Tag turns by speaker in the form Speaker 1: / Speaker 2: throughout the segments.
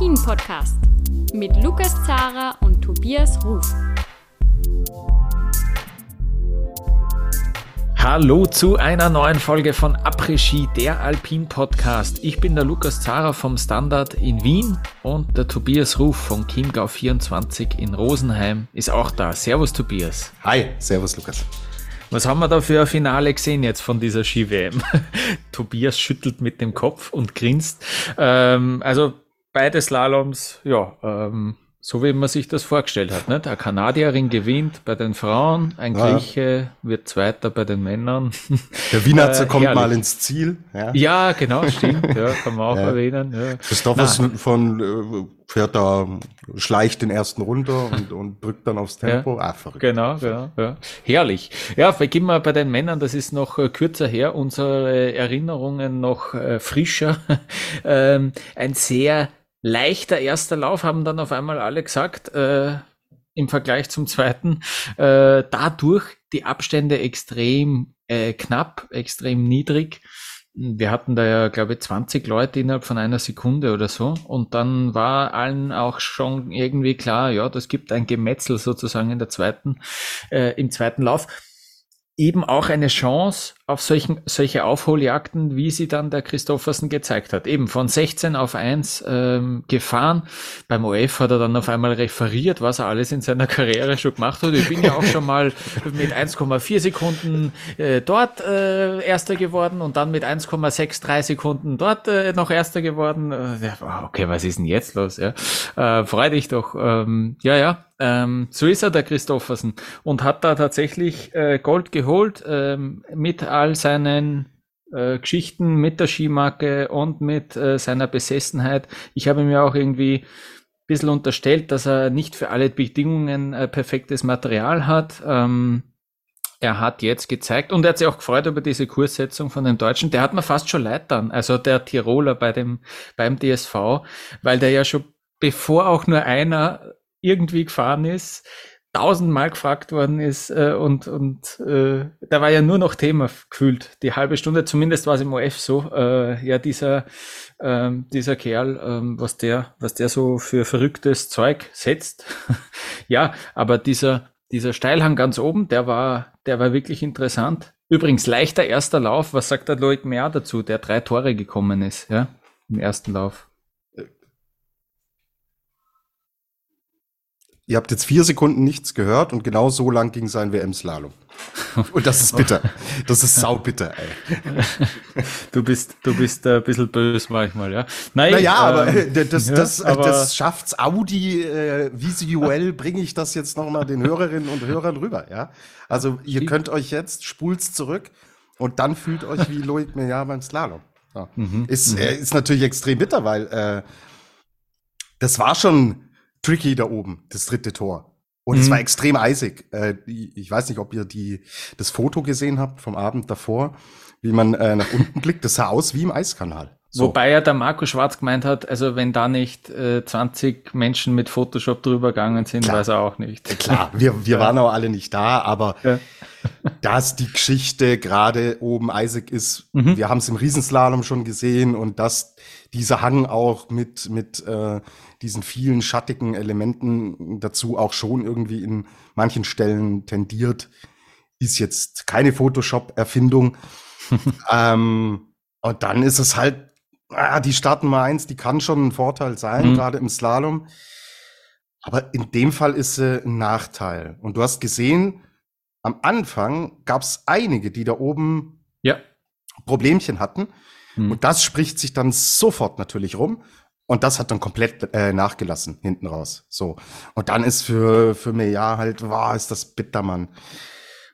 Speaker 1: Après-Ski, der Alpin-Podcast mit Lukas Zara und Tobias Ruf.
Speaker 2: Hallo zu einer neuen Folge von Après-Ski, der Alpin-Podcast. Ich bin der Lukas Zara vom Standard in Wien und der Tobias Ruf von Chiemgau 24 in Rosenheim ist auch da. Servus Tobias.
Speaker 3: Hi, servus Lukas.
Speaker 2: Was haben wir da für ein Finale gesehen jetzt von dieser Ski-WM? Tobias schüttelt mit dem Kopf und grinst. Ähm, also beide Slaloms, ja, ähm, so wie man sich das vorgestellt hat. Nicht? Eine Kanadierin gewinnt bei den Frauen, ein ja. Grieche wird Zweiter bei den Männern.
Speaker 3: Der Wiener äh, kommt herrlich. mal ins Ziel.
Speaker 2: Ja, ja genau, stimmt. Ja, kann man auch ja. erwähnen. Ja.
Speaker 3: Christophers von äh, fährt da, schleicht den ersten runter und, und drückt dann aufs Tempo.
Speaker 2: Ja, ah, verrückt. Genau, genau. Ja. Herrlich. Ja, beginnen wir bei den Männern, das ist noch äh, kürzer her, unsere Erinnerungen noch äh, frischer. ähm, ein sehr leichter erster Lauf, haben dann auf einmal alle gesagt, äh, im Vergleich zum zweiten. Äh, dadurch die Abstände extrem äh, knapp, extrem niedrig. Wir hatten da ja, glaube ich, 20 Leute innerhalb von einer Sekunde oder so. Und dann war allen auch schon irgendwie klar, ja, das gibt ein Gemetzel sozusagen in der zweiten, äh, im zweiten Lauf. Eben auch eine Chance, auf solchen, solche Aufholjagden, wie sie dann der Christoffersen gezeigt hat. Eben von 16 auf 1 ähm, gefahren. Beim OF hat er dann auf einmal referiert, was er alles in seiner Karriere schon gemacht hat. Ich bin ja auch schon mal mit 1,4 Sekunden äh, dort äh, Erster geworden und dann mit 1,63 Sekunden dort äh, noch Erster geworden. Äh, okay, was ist denn jetzt los? Ja? Äh, freu dich doch. Ähm, ja, ja. Ähm, so ist er, der Christoffersen. Und hat da tatsächlich äh, Gold geholt ähm, mit all seinen äh, Geschichten mit der Skimarke und mit äh, seiner Besessenheit. Ich habe mir auch irgendwie ein bisschen unterstellt, dass er nicht für alle Bedingungen äh, perfektes Material hat. Ähm, er hat jetzt gezeigt und er hat sich auch gefreut über diese Kurssetzung von den Deutschen. Der hat mir fast schon leid dann, also der Tiroler bei dem, beim DSV, weil der ja schon bevor auch nur einer irgendwie gefahren ist, tausendmal gefragt worden ist äh, und, und äh, da war ja nur noch Thema gefühlt. Die halbe Stunde, zumindest war es im OF so, äh, ja, dieser, ähm, dieser Kerl, ähm, was der, was der so für verrücktes Zeug setzt. ja, aber dieser, dieser Steilhang ganz oben, der war, der war wirklich interessant. Übrigens, leichter erster Lauf, was sagt der Loic Mehr dazu, der drei Tore gekommen ist, ja, im ersten Lauf?
Speaker 3: Ihr habt jetzt vier Sekunden nichts gehört und genau so lang ging sein WM-Slalom. Und das ist bitter. Das ist saubitter, ey.
Speaker 2: Du bist, du bist ein bisschen böse manchmal, ja.
Speaker 3: Nein, naja, aber ähm, das, ja, das, aber das schafft's Audi äh, visuell, bringe ich das jetzt nochmal den Hörerinnen und Hörern rüber, ja. Also ihr könnt euch jetzt, spult's zurück und dann fühlt euch wie Loic Meillard beim Slalom. Ja. Mhm. Ist, äh, ist natürlich extrem bitter, weil äh, das war schon tricky da oben, das dritte Tor. Und mhm. es war extrem eisig. Äh, ich weiß nicht, ob ihr die, das Foto gesehen habt vom Abend davor, wie man äh, nach unten blickt. Das sah aus wie im Eiskanal.
Speaker 2: So. Wobei ja der Marco Schwarz gemeint hat, also wenn da nicht äh, 20 Menschen mit Photoshop drüber gegangen sind, klar. weiß er auch nicht.
Speaker 3: Klar, wir, wir ja. waren auch alle nicht da, aber ja. dass die Geschichte gerade oben eisig ist, mhm. wir haben es im Riesenslalom schon gesehen und dass dieser Hang auch mit, mit äh, diesen vielen schattigen Elementen dazu auch schon irgendwie in manchen Stellen tendiert, ist jetzt keine Photoshop-Erfindung. ähm, und dann ist es halt, ah, die Startnummer eins, die kann schon ein Vorteil sein, mhm. gerade im Slalom. Aber in dem Fall ist sie ein Nachteil. Und du hast gesehen, am Anfang gab es einige, die da oben ja. Problemchen hatten. Mhm. Und das spricht sich dann sofort natürlich rum. Und das hat dann komplett äh, nachgelassen hinten raus. So. Und dann ist für, für mir ja halt, wow, ist das bitter, Mann.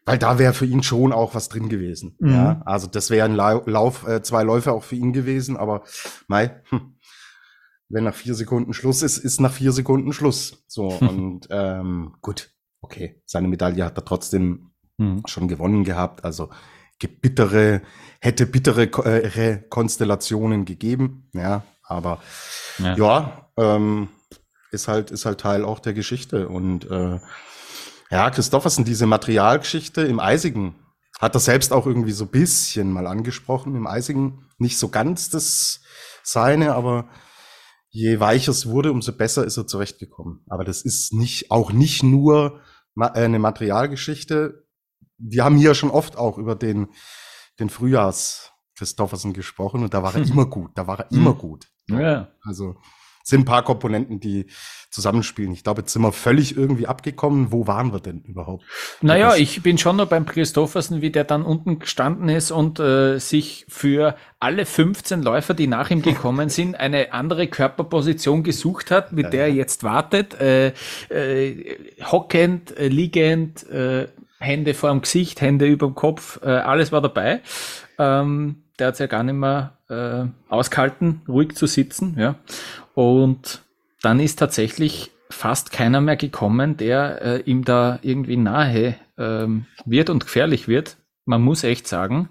Speaker 3: Weil da wäre für ihn schon auch was drin gewesen. Mhm. Ja, also das wäre ein Lauf, äh, zwei Läufe auch für ihn gewesen, aber mei, hm, wenn nach vier Sekunden Schluss ist, ist nach vier Sekunden Schluss. So, und ähm, gut, okay, seine Medaille hat er trotzdem mhm. schon gewonnen gehabt. Also bittere, hätte bittere äh, Konstellationen gegeben, ja, aber ja, ja ähm, ist halt, ist halt Teil auch der Geschichte. Und äh, ja, Christoffersen, diese Materialgeschichte im Eisigen, hat er selbst auch irgendwie so bisschen mal angesprochen. Im Eisigen nicht so ganz das seine, aber je weicher es wurde, umso besser ist er zurechtgekommen. Aber das ist nicht, auch nicht nur äh, eine Materialgeschichte. Wir haben hier schon oft auch über den, den Frühjahrs Christoffersen gesprochen und da war er immer gut. Da war er immer hm. gut. Ja. Also sind ein paar Komponenten, die zusammenspielen. Ich glaube, jetzt sind wir völlig irgendwie abgekommen. Wo waren wir denn überhaupt?
Speaker 2: Naja, ich bin schon noch beim Christoffersen, wie der dann unten gestanden ist und äh, sich für alle 15 Läufer, die nach ihm gekommen sind, eine andere Körperposition gesucht hat, mit ja, der er jetzt wartet. Äh, äh, hockend, äh, liegend, äh, Hände vor dem Gesicht, Hände über dem Kopf, äh, alles war dabei. Ähm, der hat ja gar nicht mehr äh, ausgehalten, ruhig zu sitzen. Ja. Und dann ist tatsächlich fast keiner mehr gekommen, der äh, ihm da irgendwie nahe ähm, wird und gefährlich wird. Man muss echt sagen,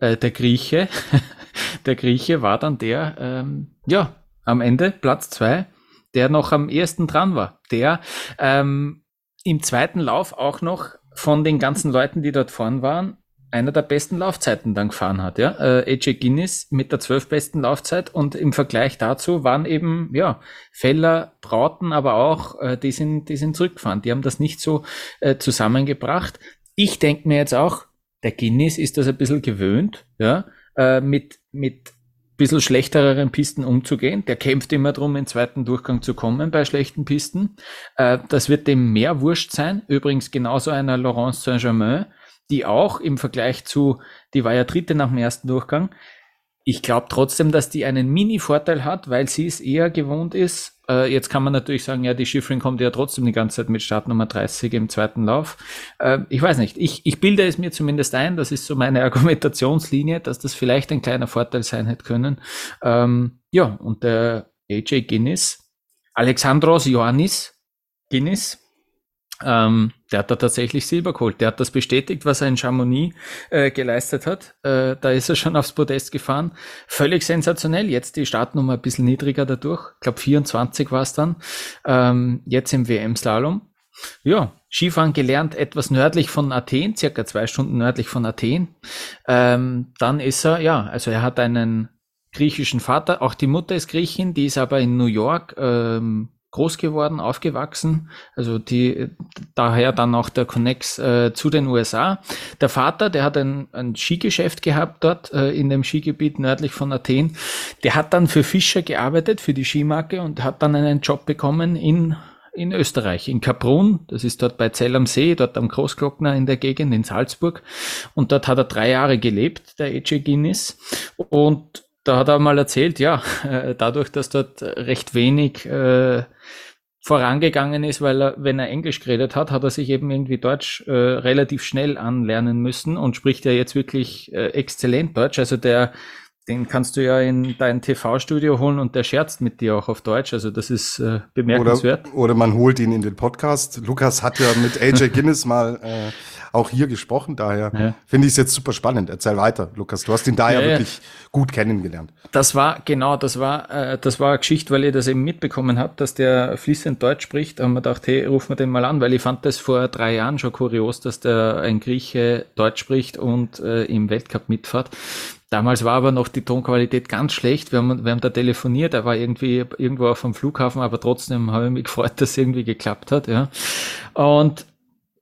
Speaker 2: äh, der Grieche, der Grieche war dann der, ähm, ja, am Ende Platz zwei, der noch am ersten dran war, der ähm, im zweiten Lauf auch noch von den ganzen Leuten, die dort vorn waren, einer der besten Laufzeiten dann gefahren hat, ja. Äh, AJ Guinness mit der zwölf besten Laufzeit und im Vergleich dazu waren eben, ja, Feller, Brauten, aber auch, äh, die sind, die sind zurückgefahren. Die haben das nicht so äh, zusammengebracht. Ich denke mir jetzt auch, der Guinness ist das ein bisschen gewöhnt, ja, äh, mit, mit bisschen schlechteren Pisten umzugehen. Der kämpft immer drum, in zweiten Durchgang zu kommen bei schlechten Pisten. Äh, das wird dem mehr wurscht sein. Übrigens genauso einer Laurence Saint-Germain, die auch im Vergleich zu, die war ja dritte nach dem ersten Durchgang. Ich glaube trotzdem, dass die einen Mini-Vorteil hat, weil sie es eher gewohnt ist. Äh, jetzt kann man natürlich sagen, ja, die Schifferin kommt ja trotzdem die ganze Zeit mit Startnummer 30 im zweiten Lauf. Äh, ich weiß nicht. Ich, ich bilde es mir zumindest ein, das ist so meine Argumentationslinie, dass das vielleicht ein kleiner Vorteil sein hätte können. Ähm, ja, und der AJ Guinness, Alexandros Ioannis Guinness, ähm, der hat da tatsächlich Silber geholt. Der hat das bestätigt, was er in Chamonix äh, geleistet hat. Äh, da ist er schon aufs Podest gefahren. Völlig sensationell. Jetzt die Startnummer ein bisschen niedriger dadurch. Ich glaube 24 war es dann. Ähm, jetzt im WM-Slalom. Ja, Skifahren gelernt, etwas nördlich von Athen, circa zwei Stunden nördlich von Athen. Ähm, dann ist er, ja, also er hat einen griechischen Vater, auch die Mutter ist Griechin, die ist aber in New York ähm, groß geworden, aufgewachsen. Also die daher dann auch der Connex äh, zu den USA. Der Vater, der hat ein, ein Skigeschäft gehabt dort äh, in dem Skigebiet nördlich von Athen. Der hat dann für Fischer gearbeitet, für die Skimarke und hat dann einen Job bekommen in in Österreich, in Kaprun, das ist dort bei Zell am See, dort am Großglockner in der Gegend in Salzburg. Und dort hat er drei Jahre gelebt, der E.J. Guinness. Und da hat er mal erzählt, ja, dadurch, dass dort recht wenig äh, vorangegangen ist, weil er, wenn er Englisch geredet hat, hat er sich eben irgendwie Deutsch äh, relativ schnell anlernen müssen und spricht ja jetzt wirklich äh, exzellent Deutsch. Also der, den kannst du ja in dein TV-Studio holen und der scherzt mit dir auch auf Deutsch. Also das ist äh, bemerkenswert.
Speaker 3: Oder, oder man holt ihn in den Podcast. Lukas hat ja mit AJ Guinness mal äh, auch hier gesprochen. Daher ja. finde ich es jetzt super spannend. Erzähl weiter, Lukas. Du hast ihn da ja, ja wirklich gut kennengelernt.
Speaker 2: Das war, genau, das war, äh, das war eine Geschichte, weil ich das eben mitbekommen habe, dass der fließend Deutsch spricht. Da haben wir gedacht, hey, rufen wir den mal an, weil ich fand das vor drei Jahren schon kurios, dass der ein Grieche Deutsch spricht und äh, im Weltcup mitfährt. Damals war aber noch die Tonqualität ganz schlecht. Wir haben, wir haben da telefoniert, er war irgendwie irgendwo auf dem Flughafen, aber trotzdem habe ich mich gefreut, dass es irgendwie geklappt hat. Ja. Und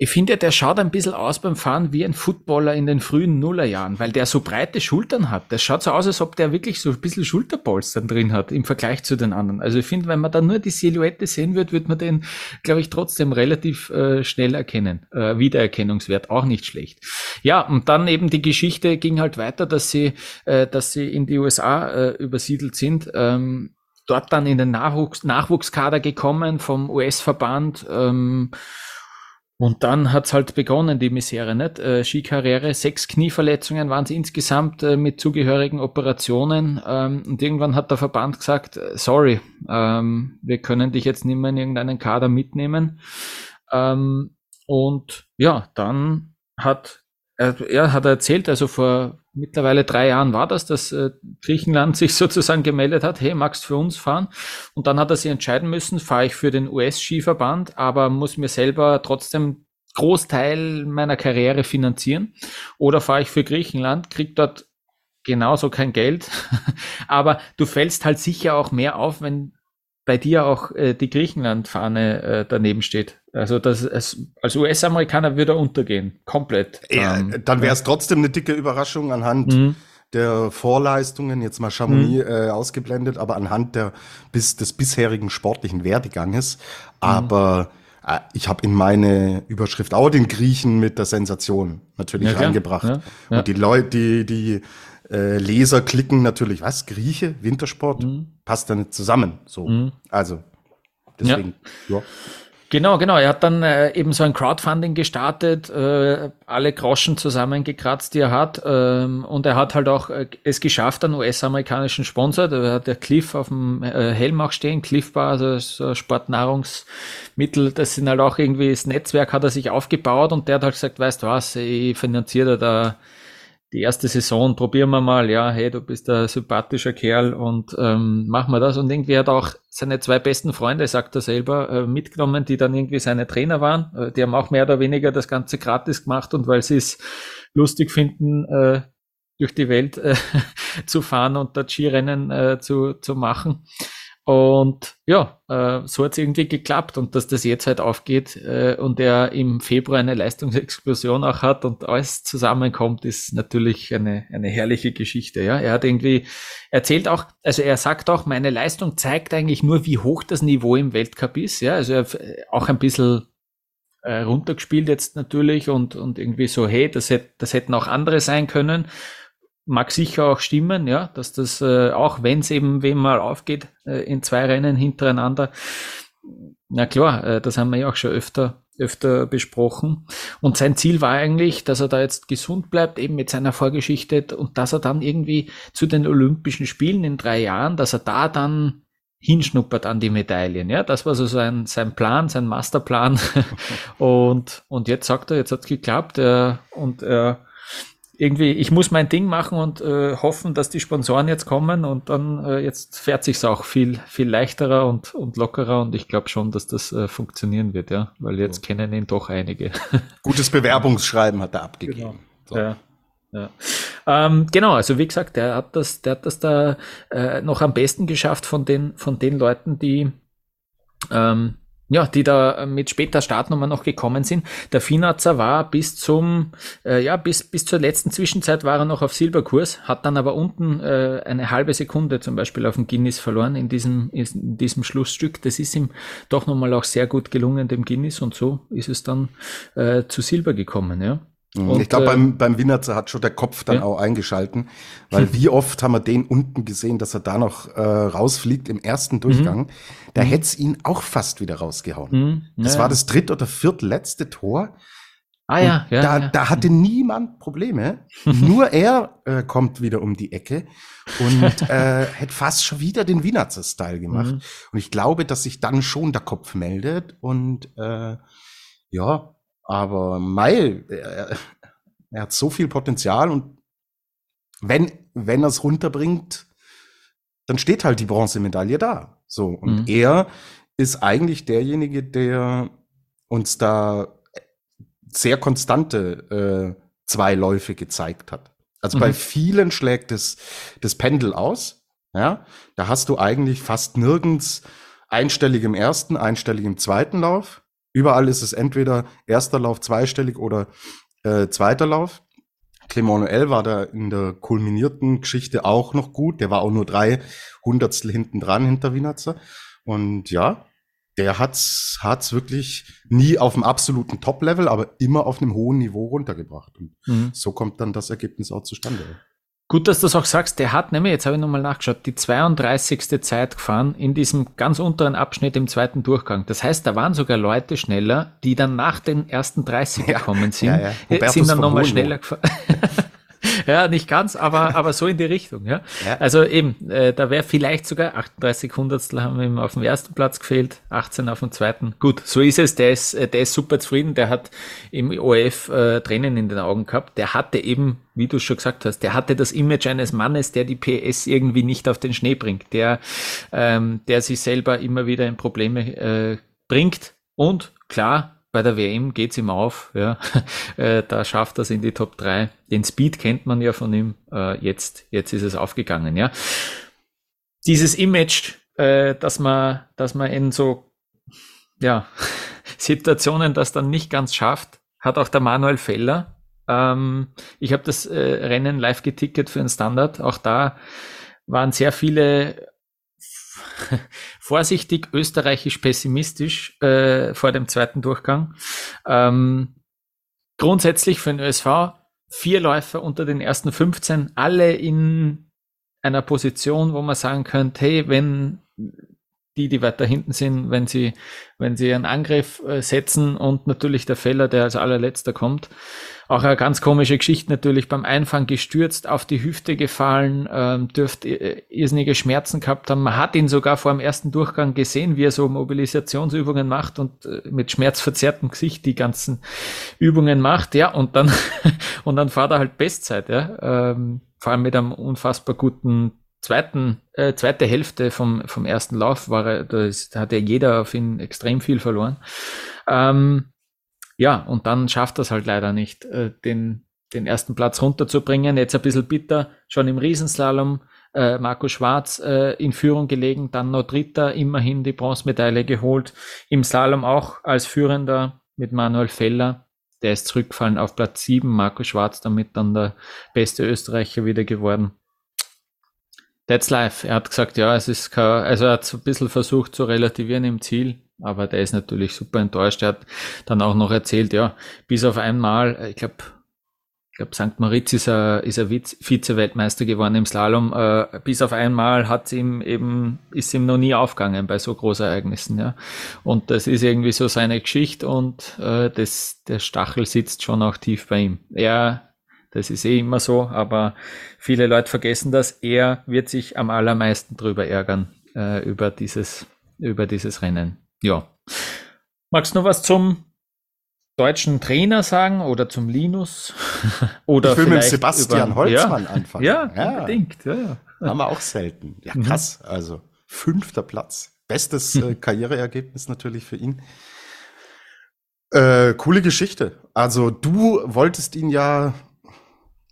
Speaker 2: ich finde, der schaut ein bisschen aus beim Fahren wie ein Footballer in den frühen Nullerjahren, weil der so breite Schultern hat. Das schaut so aus, als ob der wirklich so ein bisschen Schulterpolstern drin hat im Vergleich zu den anderen. Also ich finde, wenn man da nur die Silhouette sehen wird, wird man den, glaube ich, trotzdem relativ äh, schnell erkennen. Äh, Wiedererkennungswert auch nicht schlecht. Ja, und dann eben die Geschichte ging halt weiter, dass sie, äh, dass sie in die USA äh, übersiedelt sind. Ähm, dort dann in den Nachwuchs Nachwuchskader gekommen vom US-Verband. Ähm, und dann hat's halt begonnen, die Misere, nicht? Äh, Skikarriere, sechs Knieverletzungen waren es insgesamt äh, mit zugehörigen Operationen. Ähm, und irgendwann hat der Verband gesagt, äh, sorry, ähm, wir können dich jetzt nicht mehr in irgendeinen Kader mitnehmen. Ähm, und ja, dann hat er, er hat erzählt, also vor mittlerweile drei Jahren war das, dass äh, Griechenland sich sozusagen gemeldet hat, hey, magst für uns fahren? Und dann hat er sich entscheiden müssen, fahre ich für den US-Skiverband, aber muss mir selber trotzdem Großteil meiner Karriere finanzieren oder fahre ich für Griechenland, krieg dort genauso kein Geld, aber du fällst halt sicher auch mehr auf, wenn bei dir auch äh, die Griechenland-Fahne äh, daneben steht. Also das, es, als US-Amerikaner würde er untergehen, komplett.
Speaker 3: Ja, ähm, dann wäre es trotzdem eine dicke Überraschung anhand mhm. der Vorleistungen, jetzt mal Chamonix mhm. äh, ausgeblendet, aber anhand der, bis, des bisherigen sportlichen Werdeganges. Mhm. Aber äh, ich habe in meine Überschrift auch den Griechen mit der Sensation natürlich ja, reingebracht. Ja, ja. Und die Leute, die, die äh, Leser klicken natürlich, was? Grieche, Wintersport? Passt da nicht zusammen. So. Mhm. Also, deswegen,
Speaker 2: ja. Genau, genau. Er hat dann äh, eben so ein Crowdfunding gestartet, äh, alle Groschen zusammengekratzt, die er hat. Ähm, und er hat halt auch äh, es geschafft, einen US-amerikanischen Sponsor, da hat der Cliff auf dem äh, Helm auch stehen, Cliff Bar, also so Sportnahrungsmittel, das sind halt auch irgendwie, das Netzwerk hat er sich aufgebaut und der hat halt gesagt, weißt du was, ich finanziere da die erste Saison probieren wir mal, ja, hey, du bist ein sympathischer Kerl und ähm, machen wir das. Und irgendwie hat auch seine zwei besten Freunde, sagt er selber, äh, mitgenommen, die dann irgendwie seine Trainer waren. Äh, die haben auch mehr oder weniger das Ganze gratis gemacht und weil sie es lustig finden, äh, durch die Welt äh, zu fahren und da Skirennen äh, zu, zu machen. Und ja, äh, so hat es irgendwie geklappt und dass das jetzt halt aufgeht äh, und er im Februar eine Leistungsexplosion auch hat und alles zusammenkommt, ist natürlich eine, eine herrliche Geschichte. Ja, er hat irgendwie erzählt auch, also er sagt auch, meine Leistung zeigt eigentlich nur, wie hoch das Niveau im Weltcup ist. Ja, also er, auch ein bisschen äh, runtergespielt jetzt natürlich und, und irgendwie so, hey, das, hätte, das hätten auch andere sein können mag sicher auch stimmen, ja, dass das, äh, auch wenn es eben wem mal aufgeht, äh, in zwei Rennen hintereinander, na klar, äh, das haben wir ja auch schon öfter, öfter besprochen. Und sein Ziel war eigentlich, dass er da jetzt gesund bleibt, eben mit seiner Vorgeschichte und dass er dann irgendwie zu den Olympischen Spielen in drei Jahren, dass er da dann hinschnuppert an die Medaillen. Ja, das war so sein, sein Plan, sein Masterplan. und, und jetzt sagt er, jetzt hat's geklappt, äh, und er, irgendwie, ich muss mein Ding machen und äh, hoffen, dass die Sponsoren jetzt kommen und dann äh, jetzt fährt sich's auch viel, viel leichterer und, und lockerer und ich glaube schon, dass das äh, funktionieren wird, ja, weil jetzt ja. kennen ihn doch einige.
Speaker 3: Gutes Bewerbungsschreiben hat er abgegeben. Genau.
Speaker 2: So. Ja. Ja. Ähm, genau, also wie gesagt, der hat das, der hat das da äh, noch am besten geschafft von den, von den Leuten, die ähm, ja, die da äh, mit später Startnummer noch gekommen sind. Der Finazzer war bis zum, äh, ja, bis, bis zur letzten Zwischenzeit war er noch auf Silberkurs, hat dann aber unten äh, eine halbe Sekunde zum Beispiel auf dem Guinness verloren in diesem, in diesem Schlussstück. Das ist ihm doch nochmal auch sehr gut gelungen, dem Guinness, und so ist es dann äh, zu Silber gekommen, ja.
Speaker 3: Mhm. Und, ich glaube, beim, äh, beim Winnerzer hat schon der Kopf dann ja. auch eingeschalten, weil wie oft haben wir den unten gesehen, dass er da noch äh, rausfliegt im ersten mhm. Durchgang. Mhm. Da mhm. hätte es ihn auch fast wieder rausgehauen. Mhm. Ja, das war das dritte oder viertletzte Tor. Ah ja, ja, da, ja. da hatte niemand Probleme. Nur er äh, kommt wieder um die Ecke und äh, hätte fast schon wieder den Winnerzer-Style gemacht. Mhm. Und ich glaube, dass sich dann schon der Kopf meldet und äh, ja, aber Mai, er, er hat so viel Potenzial und wenn, wenn er es runterbringt, dann steht halt die Bronzemedaille da. So. Und mhm. er ist eigentlich derjenige, der uns da sehr konstante äh, zwei Läufe gezeigt hat. Also mhm. bei vielen schlägt das, das Pendel aus. Ja, da hast du eigentlich fast nirgends einstellig im ersten, einstellig im zweiten Lauf. Überall ist es entweder erster Lauf zweistellig oder äh, zweiter Lauf. Clement Noël war da in der kulminierten Geschichte auch noch gut. Der war auch nur drei Hundertstel hinten dran hinter Wienerzer. Und ja, der hat's, hat's wirklich nie auf dem absoluten Top-Level, aber immer auf einem hohen Niveau runtergebracht. Und mhm. so kommt dann das Ergebnis auch zustande.
Speaker 2: Gut, dass du das auch sagst. Der hat nämlich, jetzt habe ich nochmal nachgeschaut, die 32. Zeit gefahren in diesem ganz unteren Abschnitt im zweiten Durchgang. Das heißt, da waren sogar Leute schneller, die dann nach den ersten 30 gekommen sind, ja, ja. sind dann nochmal schneller gefahren. ja, nicht ganz, aber, aber so in die Richtung. Ja. ja. Also eben, äh, da wäre vielleicht sogar 38 Hundertstel haben ihm auf dem ersten Platz gefehlt, 18 auf dem zweiten. Gut, so ist es. Der ist, äh, der ist super zufrieden. Der hat im ORF äh, Tränen in den Augen gehabt. Der hatte eben, wie du schon gesagt hast, der hatte das Image eines Mannes, der die PS irgendwie nicht auf den Schnee bringt, der, ähm, der sich selber immer wieder in Probleme äh, bringt. Und klar, bei der WM geht's ihm auf, ja. Äh, da schafft er es in die Top 3. Den Speed kennt man ja von ihm. Äh, jetzt, jetzt ist es aufgegangen, ja. Dieses Image äh, dass man, dass man in so ja, Situationen das dann nicht ganz schafft, hat auch der Manuel Feller. Ähm, ich habe das Rennen live geticket für einen Standard. Auch da waren sehr viele vorsichtig österreichisch pessimistisch äh, vor dem zweiten Durchgang. Ähm, grundsätzlich für den ÖSV vier Läufer unter den ersten 15, alle in einer Position, wo man sagen könnte, hey, wenn die, die weiter hinten sind, wenn sie, wenn sie einen Angriff äh, setzen und natürlich der Feller, der als allerletzter kommt. Auch eine ganz komische Geschichte natürlich beim Einfang gestürzt, auf die Hüfte gefallen, ähm, dürfte äh, irrsinnige Schmerzen gehabt haben. Man hat ihn sogar vor dem ersten Durchgang gesehen, wie er so Mobilisationsübungen macht und äh, mit schmerzverzerrtem Gesicht die ganzen Übungen macht, ja, und dann, und dann fahrt er halt Bestzeit, ja, ähm, vor allem mit einem unfassbar guten zweiten, äh, zweite Hälfte vom, vom ersten Lauf war er, da, ist, da hat ja jeder auf ihn extrem viel verloren. Ähm, ja, und dann schafft das halt leider nicht, äh, den, den ersten Platz runterzubringen. Jetzt ein bisschen bitter, schon im Riesenslalom. Äh, Marco Schwarz äh, in Führung gelegen, dann noch Dritter, immerhin die Bronzemedaille geholt. Im Slalom auch als Führender mit Manuel Feller. Der ist zurückgefallen auf Platz 7. Marco Schwarz damit dann der beste Österreicher wieder geworden. That's life. Er hat gesagt, ja, es ist kein, also er hat ein bisschen versucht zu relativieren im Ziel, aber der ist natürlich super enttäuscht. Er hat dann auch noch erzählt, ja, bis auf einmal, ich glaube, ich glaube, St. Moritz ist er, ist er Vize-Weltmeister geworden im Slalom. Äh, bis auf einmal hat ihm eben, ist ihm noch nie aufgegangen bei so Großereignissen, ja. Und das ist irgendwie so seine Geschichte und äh, das, der Stachel sitzt schon auch tief bei ihm. Er das ist eh immer so, aber viele Leute vergessen das. Er wird sich am allermeisten drüber ärgern, äh, über, dieses, über dieses Rennen. Ja. Magst du noch was zum deutschen Trainer sagen oder zum Linus?
Speaker 3: oder ich will mit Sebastian über, Holzmann
Speaker 2: ja,
Speaker 3: anfangen.
Speaker 2: Ja, ja, unbedingt. Ja.
Speaker 3: Haben wir auch selten. Ja, mhm. krass. Also fünfter Platz. Bestes äh, Karriereergebnis natürlich für ihn. Äh, coole Geschichte. Also du wolltest ihn ja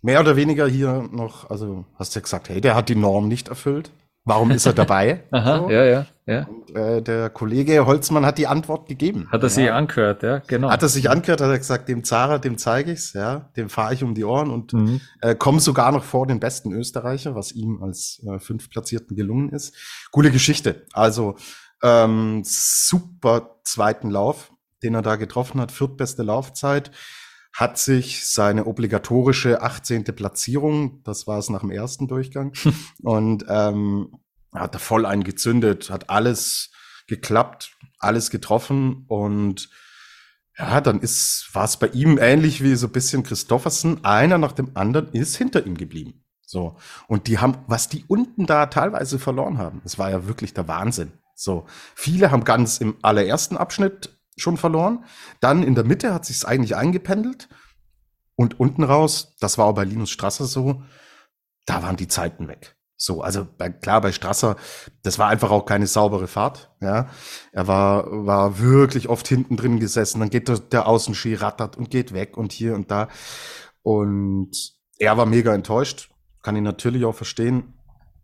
Speaker 3: mehr oder weniger hier noch, also hast du ja gesagt, hey, der hat die Norm nicht erfüllt. Warum ist er dabei?
Speaker 2: Aha, so. ja, ja, ja.
Speaker 3: Und, äh, der Kollege Holzmann hat die Antwort gegeben.
Speaker 2: Hat er sich ja. angehört, ja, genau.
Speaker 3: Hat er sich angehört, hat er gesagt, dem Zara, dem zeige ich's, ja, dem fahre ich um die Ohren und mhm. äh, komme sogar noch vor den besten Österreicher, was ihm als äh, fünftplatzierten gelungen ist. Coole Geschichte. Also ähm, super zweiten Lauf, den er da getroffen hat, viertbeste Laufzeit hat sich seine obligatorische 18. Platzierung, das war es nach dem ersten Durchgang, und ähm, hat er voll eingezündet, hat alles geklappt, alles getroffen und ja, dann ist, war es bei ihm ähnlich wie so ein bisschen Christoffersen. Einer nach dem anderen ist hinter ihm geblieben. So. Und die haben, was die unten da teilweise verloren haben, das war ja wirklich der Wahnsinn. So. Viele haben ganz im allerersten Abschnitt schon verloren. Dann in der Mitte hat sich es eigentlich eingependelt. Und unten raus, das war auch bei Linus Strasser so, da waren die Zeiten weg. So, also bei, klar, bei Strasser, das war einfach auch keine saubere Fahrt. Ja, er war war wirklich oft hinten drin gesessen. Dann geht der, der Außenski rattert und geht weg und hier und da. Und er war mega enttäuscht. Kann ihn natürlich auch verstehen.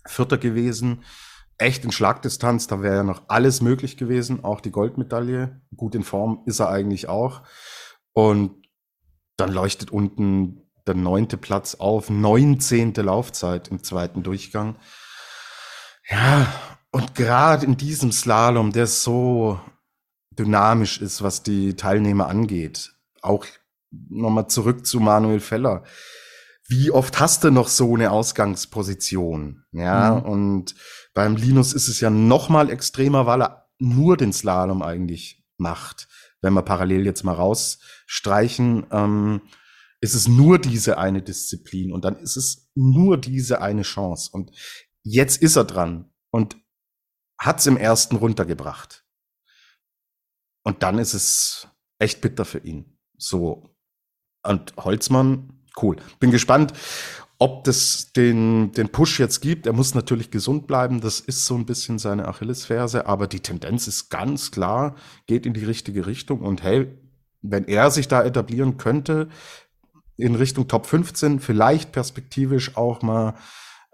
Speaker 3: Vierter gewesen echt in Schlagdistanz, da wäre ja noch alles möglich gewesen, auch die Goldmedaille. Gut in Form ist er eigentlich auch. Und dann leuchtet unten der neunte Platz auf, neunzehnte Laufzeit im zweiten Durchgang. Ja, und gerade in diesem Slalom, der so dynamisch ist, was die Teilnehmer angeht, auch nochmal zurück zu Manuel Feller. Wie oft hast du noch so eine Ausgangsposition? Ja, mhm. und beim Linus ist es ja noch mal extremer, weil er nur den Slalom eigentlich macht. Wenn wir parallel jetzt mal rausstreichen, ähm, ist es nur diese eine Disziplin und dann ist es nur diese eine Chance. Und jetzt ist er dran und hat es im ersten runtergebracht. Und dann ist es echt bitter für ihn. So. Und Holzmann, cool. Bin gespannt, ob das den, den Push jetzt gibt, er muss natürlich gesund bleiben, das ist so ein bisschen seine Achillesferse, aber die Tendenz ist ganz klar, geht in die richtige Richtung und hey, wenn er sich da etablieren könnte, in Richtung Top 15, vielleicht perspektivisch auch mal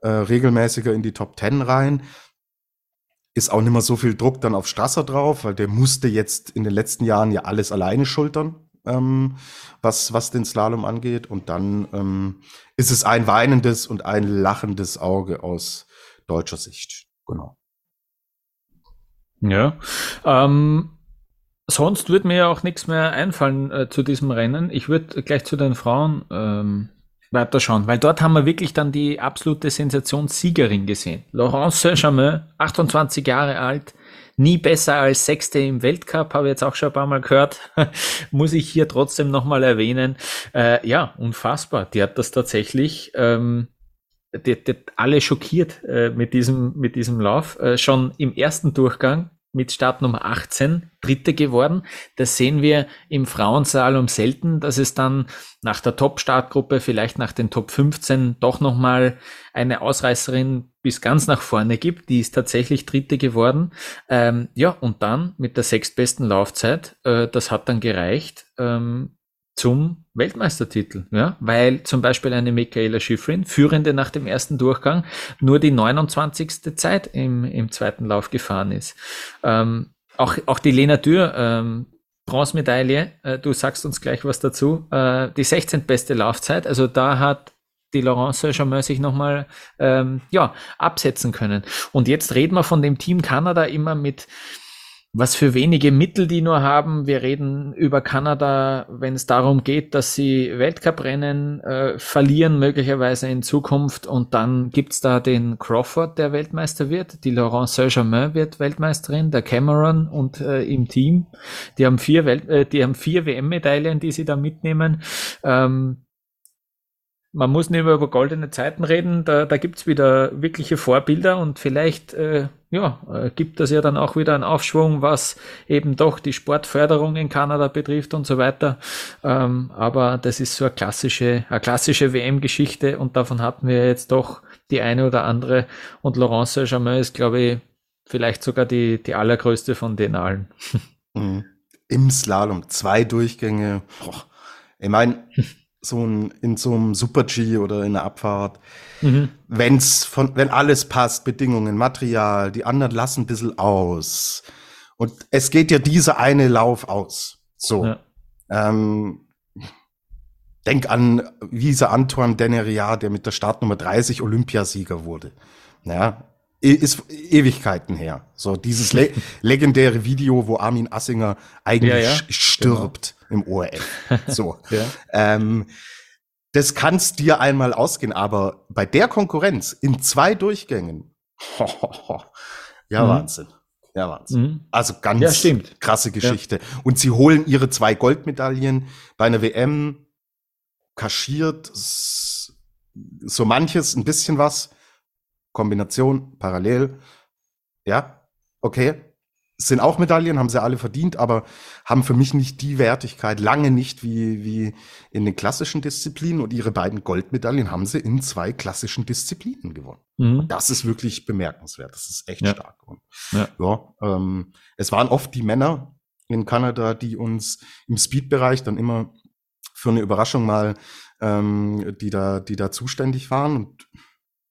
Speaker 3: äh, regelmäßiger in die Top 10 rein, ist auch nicht mehr so viel Druck dann auf Strasser drauf, weil der musste jetzt in den letzten Jahren ja alles alleine schultern, ähm, was, was den Slalom angeht. Und dann ähm, ist es ein weinendes und ein lachendes Auge aus deutscher Sicht. Genau.
Speaker 2: Ja. Ähm, sonst würde mir ja auch nichts mehr einfallen äh, zu diesem Rennen. Ich würde gleich zu den Frauen ähm, weiterschauen, weil dort haben wir wirklich dann die absolute Sensationssiegerin gesehen. Laurence Saint-Germain, 28 Jahre alt, nie besser als Sechste im Weltcup, habe ich jetzt auch schon ein paar Mal gehört, muss ich hier trotzdem nochmal erwähnen. Äh, ja, unfassbar. Die hat das tatsächlich ähm, die, die alle schockiert äh, mit, diesem, mit diesem Lauf. Äh, schon im ersten Durchgang mit Startnummer 18 Dritte geworden. Das sehen wir im Frauensalom selten, dass es dann nach der Top-Startgruppe, vielleicht nach den Top 15, doch nochmal eine Ausreißerin bis ganz nach vorne gibt. Die ist tatsächlich Dritte geworden. Ähm, ja, und dann mit der sechstbesten Laufzeit, äh, das hat dann gereicht. Ähm, zum Weltmeistertitel, ja, weil zum Beispiel eine Michaela Schifrin, Führende nach dem ersten Durchgang, nur die 29. Zeit im, im zweiten Lauf gefahren ist. Ähm, auch, auch die Lena Dürr, ähm, Bronzemedaille, äh, du sagst uns gleich was dazu, äh, die 16. beste Laufzeit, also da hat die Laurence Saint-Germain sich nochmal ähm, ja, absetzen können. Und jetzt reden wir von dem Team Kanada immer mit was für wenige Mittel die nur haben. Wir reden über Kanada, wenn es darum geht, dass sie Weltcuprennen äh, verlieren, möglicherweise in Zukunft. Und dann gibt's da den Crawford, der Weltmeister wird. Die Laurent Saint-Germain wird Weltmeisterin, der Cameron und äh, im Team. Die haben vier, Welt äh, die haben vier WM-Medaillen, die sie da mitnehmen. Ähm, man muss nicht mehr über goldene Zeiten reden, da, da gibt's wieder wirkliche Vorbilder und vielleicht äh, ja, äh, gibt das ja dann auch wieder einen Aufschwung, was eben doch die Sportförderung in Kanada betrifft und so weiter. Ähm, aber das ist so eine klassische, eine klassische WM-Geschichte und davon hatten wir jetzt doch die eine oder andere. Und Laurence Saint-Germain ist, glaube ich, vielleicht sogar die, die allergrößte von den allen.
Speaker 3: Mhm. Im Slalom zwei Durchgänge. Boah. Ich meine, so ein, in so einem Super-G oder in der Abfahrt, mhm. wenn's von, wenn alles passt, Bedingungen, Material, die anderen lassen ein bisschen aus. Und es geht ja dieser eine Lauf aus. So. Ja. Ähm, denk an Wiese Antoine Deneria, der mit der Startnummer 30 Olympiasieger wurde. Ja, ist Ewigkeiten her. So dieses le legendäre Video, wo Armin Assinger eigentlich ja, ja. stirbt genau. Im ORF. So. ja. ähm, das kann's dir einmal ausgehen, aber bei der Konkurrenz in zwei Durchgängen, ho, ho, ho, ja mhm. Wahnsinn. Ja, Wahnsinn. Mhm. Also ganz ja, krasse Geschichte. Ja. Und sie holen ihre zwei Goldmedaillen bei einer WM, kaschiert so manches, ein bisschen was. Kombination, parallel. Ja, okay. Sind auch Medaillen, haben sie alle verdient, aber haben für mich nicht die Wertigkeit, lange nicht wie, wie in den klassischen Disziplinen. Und ihre beiden Goldmedaillen haben sie in zwei klassischen Disziplinen gewonnen. Mhm. Das ist wirklich bemerkenswert. Das ist echt ja. stark. Und, ja. ja ähm, es waren oft die Männer in Kanada, die uns im Speed-Bereich dann immer für eine Überraschung mal, ähm, die da, die da zuständig waren. Und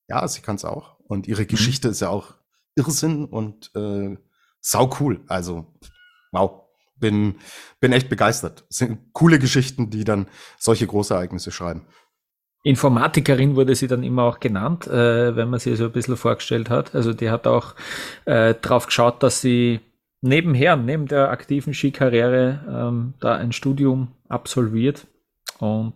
Speaker 3: ja, sie kann es auch. Und ihre mhm. Geschichte ist ja auch Irrsinn und äh, sau cool. Also, wow. Bin, bin echt begeistert. Es sind coole Geschichten, die dann solche große Ereignisse schreiben.
Speaker 2: Informatikerin wurde sie dann immer auch genannt, äh, wenn man sie so ein bisschen vorgestellt hat. Also die hat auch äh, drauf geschaut, dass sie nebenher, neben der aktiven Skikarriere, ähm, da ein Studium absolviert und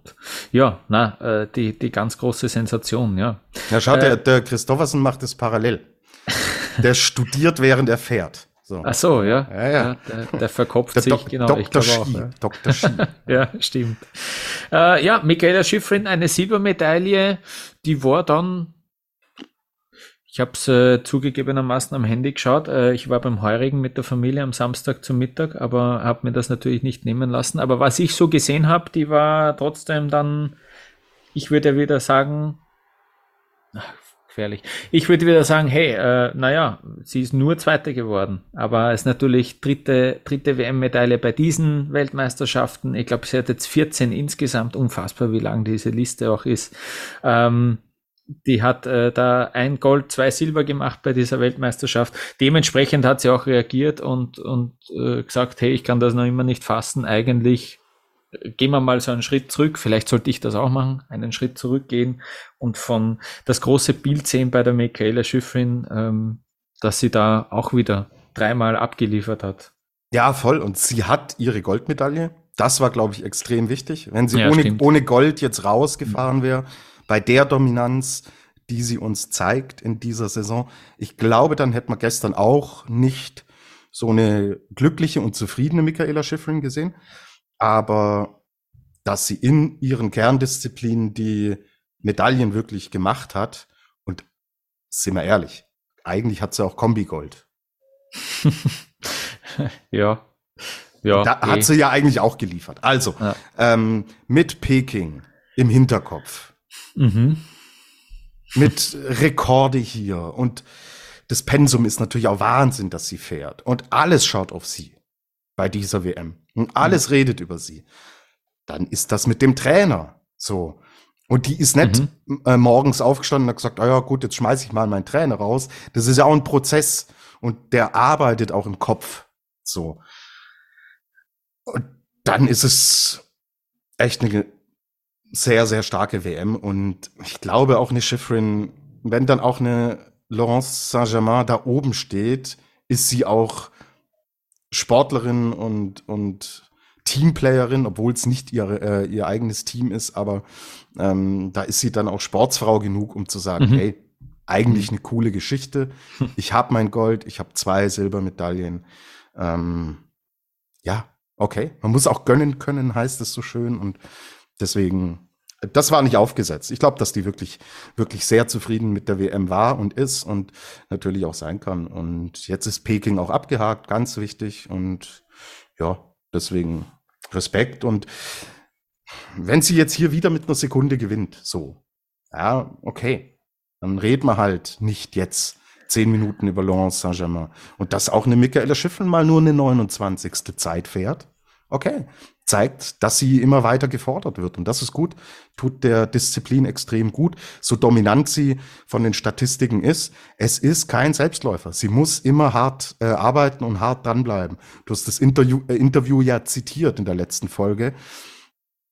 Speaker 2: ja, na, äh, die, die ganz große Sensation, ja.
Speaker 3: Ja, schaut, äh, der, der Christoffersen macht es parallel. der studiert, während er fährt.
Speaker 2: So. Ach so, ja. ja, ja. ja der, der, verkopft der sich, Dok genau.
Speaker 3: Dr. Ski, auch, ja. Dr.
Speaker 2: Ja, stimmt. Äh, ja, Michaela Schiffrin, eine Silbermedaille, die war dann ich habe es äh, zugegebenermaßen am Handy geschaut. Äh, ich war beim Heurigen mit der Familie am Samstag zum Mittag, aber habe mir das natürlich nicht nehmen lassen. Aber was ich so gesehen habe, die war trotzdem dann, ich würde wieder sagen, gefährlich. Ich würde wieder sagen, hey, äh, naja, sie ist nur Zweite geworden, aber ist natürlich dritte, dritte WM-Medaille bei diesen Weltmeisterschaften. Ich glaube, sie hat jetzt 14 insgesamt, unfassbar, wie lang diese Liste auch ist. Ähm, die hat äh, da ein Gold, zwei Silber gemacht bei dieser Weltmeisterschaft. Dementsprechend hat sie auch reagiert und, und äh, gesagt, hey, ich kann das noch immer nicht fassen. Eigentlich gehen wir mal so einen Schritt zurück. Vielleicht sollte ich das auch machen, einen Schritt zurückgehen und von das große Bild sehen bei der Michaela Schifrin, ähm, dass sie da auch wieder dreimal abgeliefert hat.
Speaker 3: Ja, voll. Und sie hat ihre Goldmedaille. Das war, glaube ich, extrem wichtig. Wenn sie ja, ohne, ohne Gold jetzt rausgefahren wäre, bei der Dominanz, die sie uns zeigt in dieser Saison. Ich glaube, dann hätte man gestern auch nicht so eine glückliche und zufriedene Michaela Schifrin gesehen. Aber dass sie in ihren Kerndisziplinen die Medaillen wirklich gemacht hat und sind wir ehrlich, eigentlich hat sie auch Kombigold.
Speaker 2: ja. Ja,
Speaker 3: da eh. hat sie ja eigentlich auch geliefert. Also, ja. ähm, mit Peking im Hinterkopf Mhm. Mit Rekorde hier. Und das Pensum ist natürlich auch Wahnsinn, dass sie fährt. Und alles schaut auf sie bei dieser WM. Und alles mhm. redet über sie. Dann ist das mit dem Trainer so. Und die ist nicht mhm. äh, morgens aufgestanden und hat gesagt, oh ja gut, jetzt schmeiße ich mal meinen Trainer raus. Das ist ja auch ein Prozess und der arbeitet auch im Kopf so. Und dann ist es echt eine sehr, sehr starke WM und ich glaube auch eine Schifrin, wenn dann auch eine Laurence Saint-Germain da oben steht, ist sie auch Sportlerin und, und Teamplayerin, obwohl es nicht ihr, äh, ihr eigenes Team ist, aber ähm, da ist sie dann auch Sportsfrau genug, um zu sagen, mhm. hey, eigentlich eine coole Geschichte. Ich habe mein Gold, ich habe zwei Silbermedaillen. Ähm, ja, okay. Man muss auch gönnen können, heißt es so schön. Und Deswegen, das war nicht aufgesetzt. Ich glaube, dass die wirklich, wirklich sehr zufrieden mit der WM war und ist und natürlich auch sein kann. Und jetzt ist Peking auch abgehakt, ganz wichtig. Und ja, deswegen Respekt. Und wenn sie jetzt hier wieder mit einer Sekunde gewinnt, so, ja, okay, dann reden wir halt nicht jetzt zehn Minuten über Laurence Saint-Germain. Und dass auch eine Michaela Schiffel mal nur eine 29. Zeit fährt, okay, zeigt, dass sie immer weiter gefordert wird. Und das ist gut, tut der Disziplin extrem gut. So dominant sie von den Statistiken ist, es ist kein Selbstläufer. Sie muss immer hart äh, arbeiten und hart dranbleiben. Du hast das Interview, äh, Interview ja zitiert in der letzten Folge.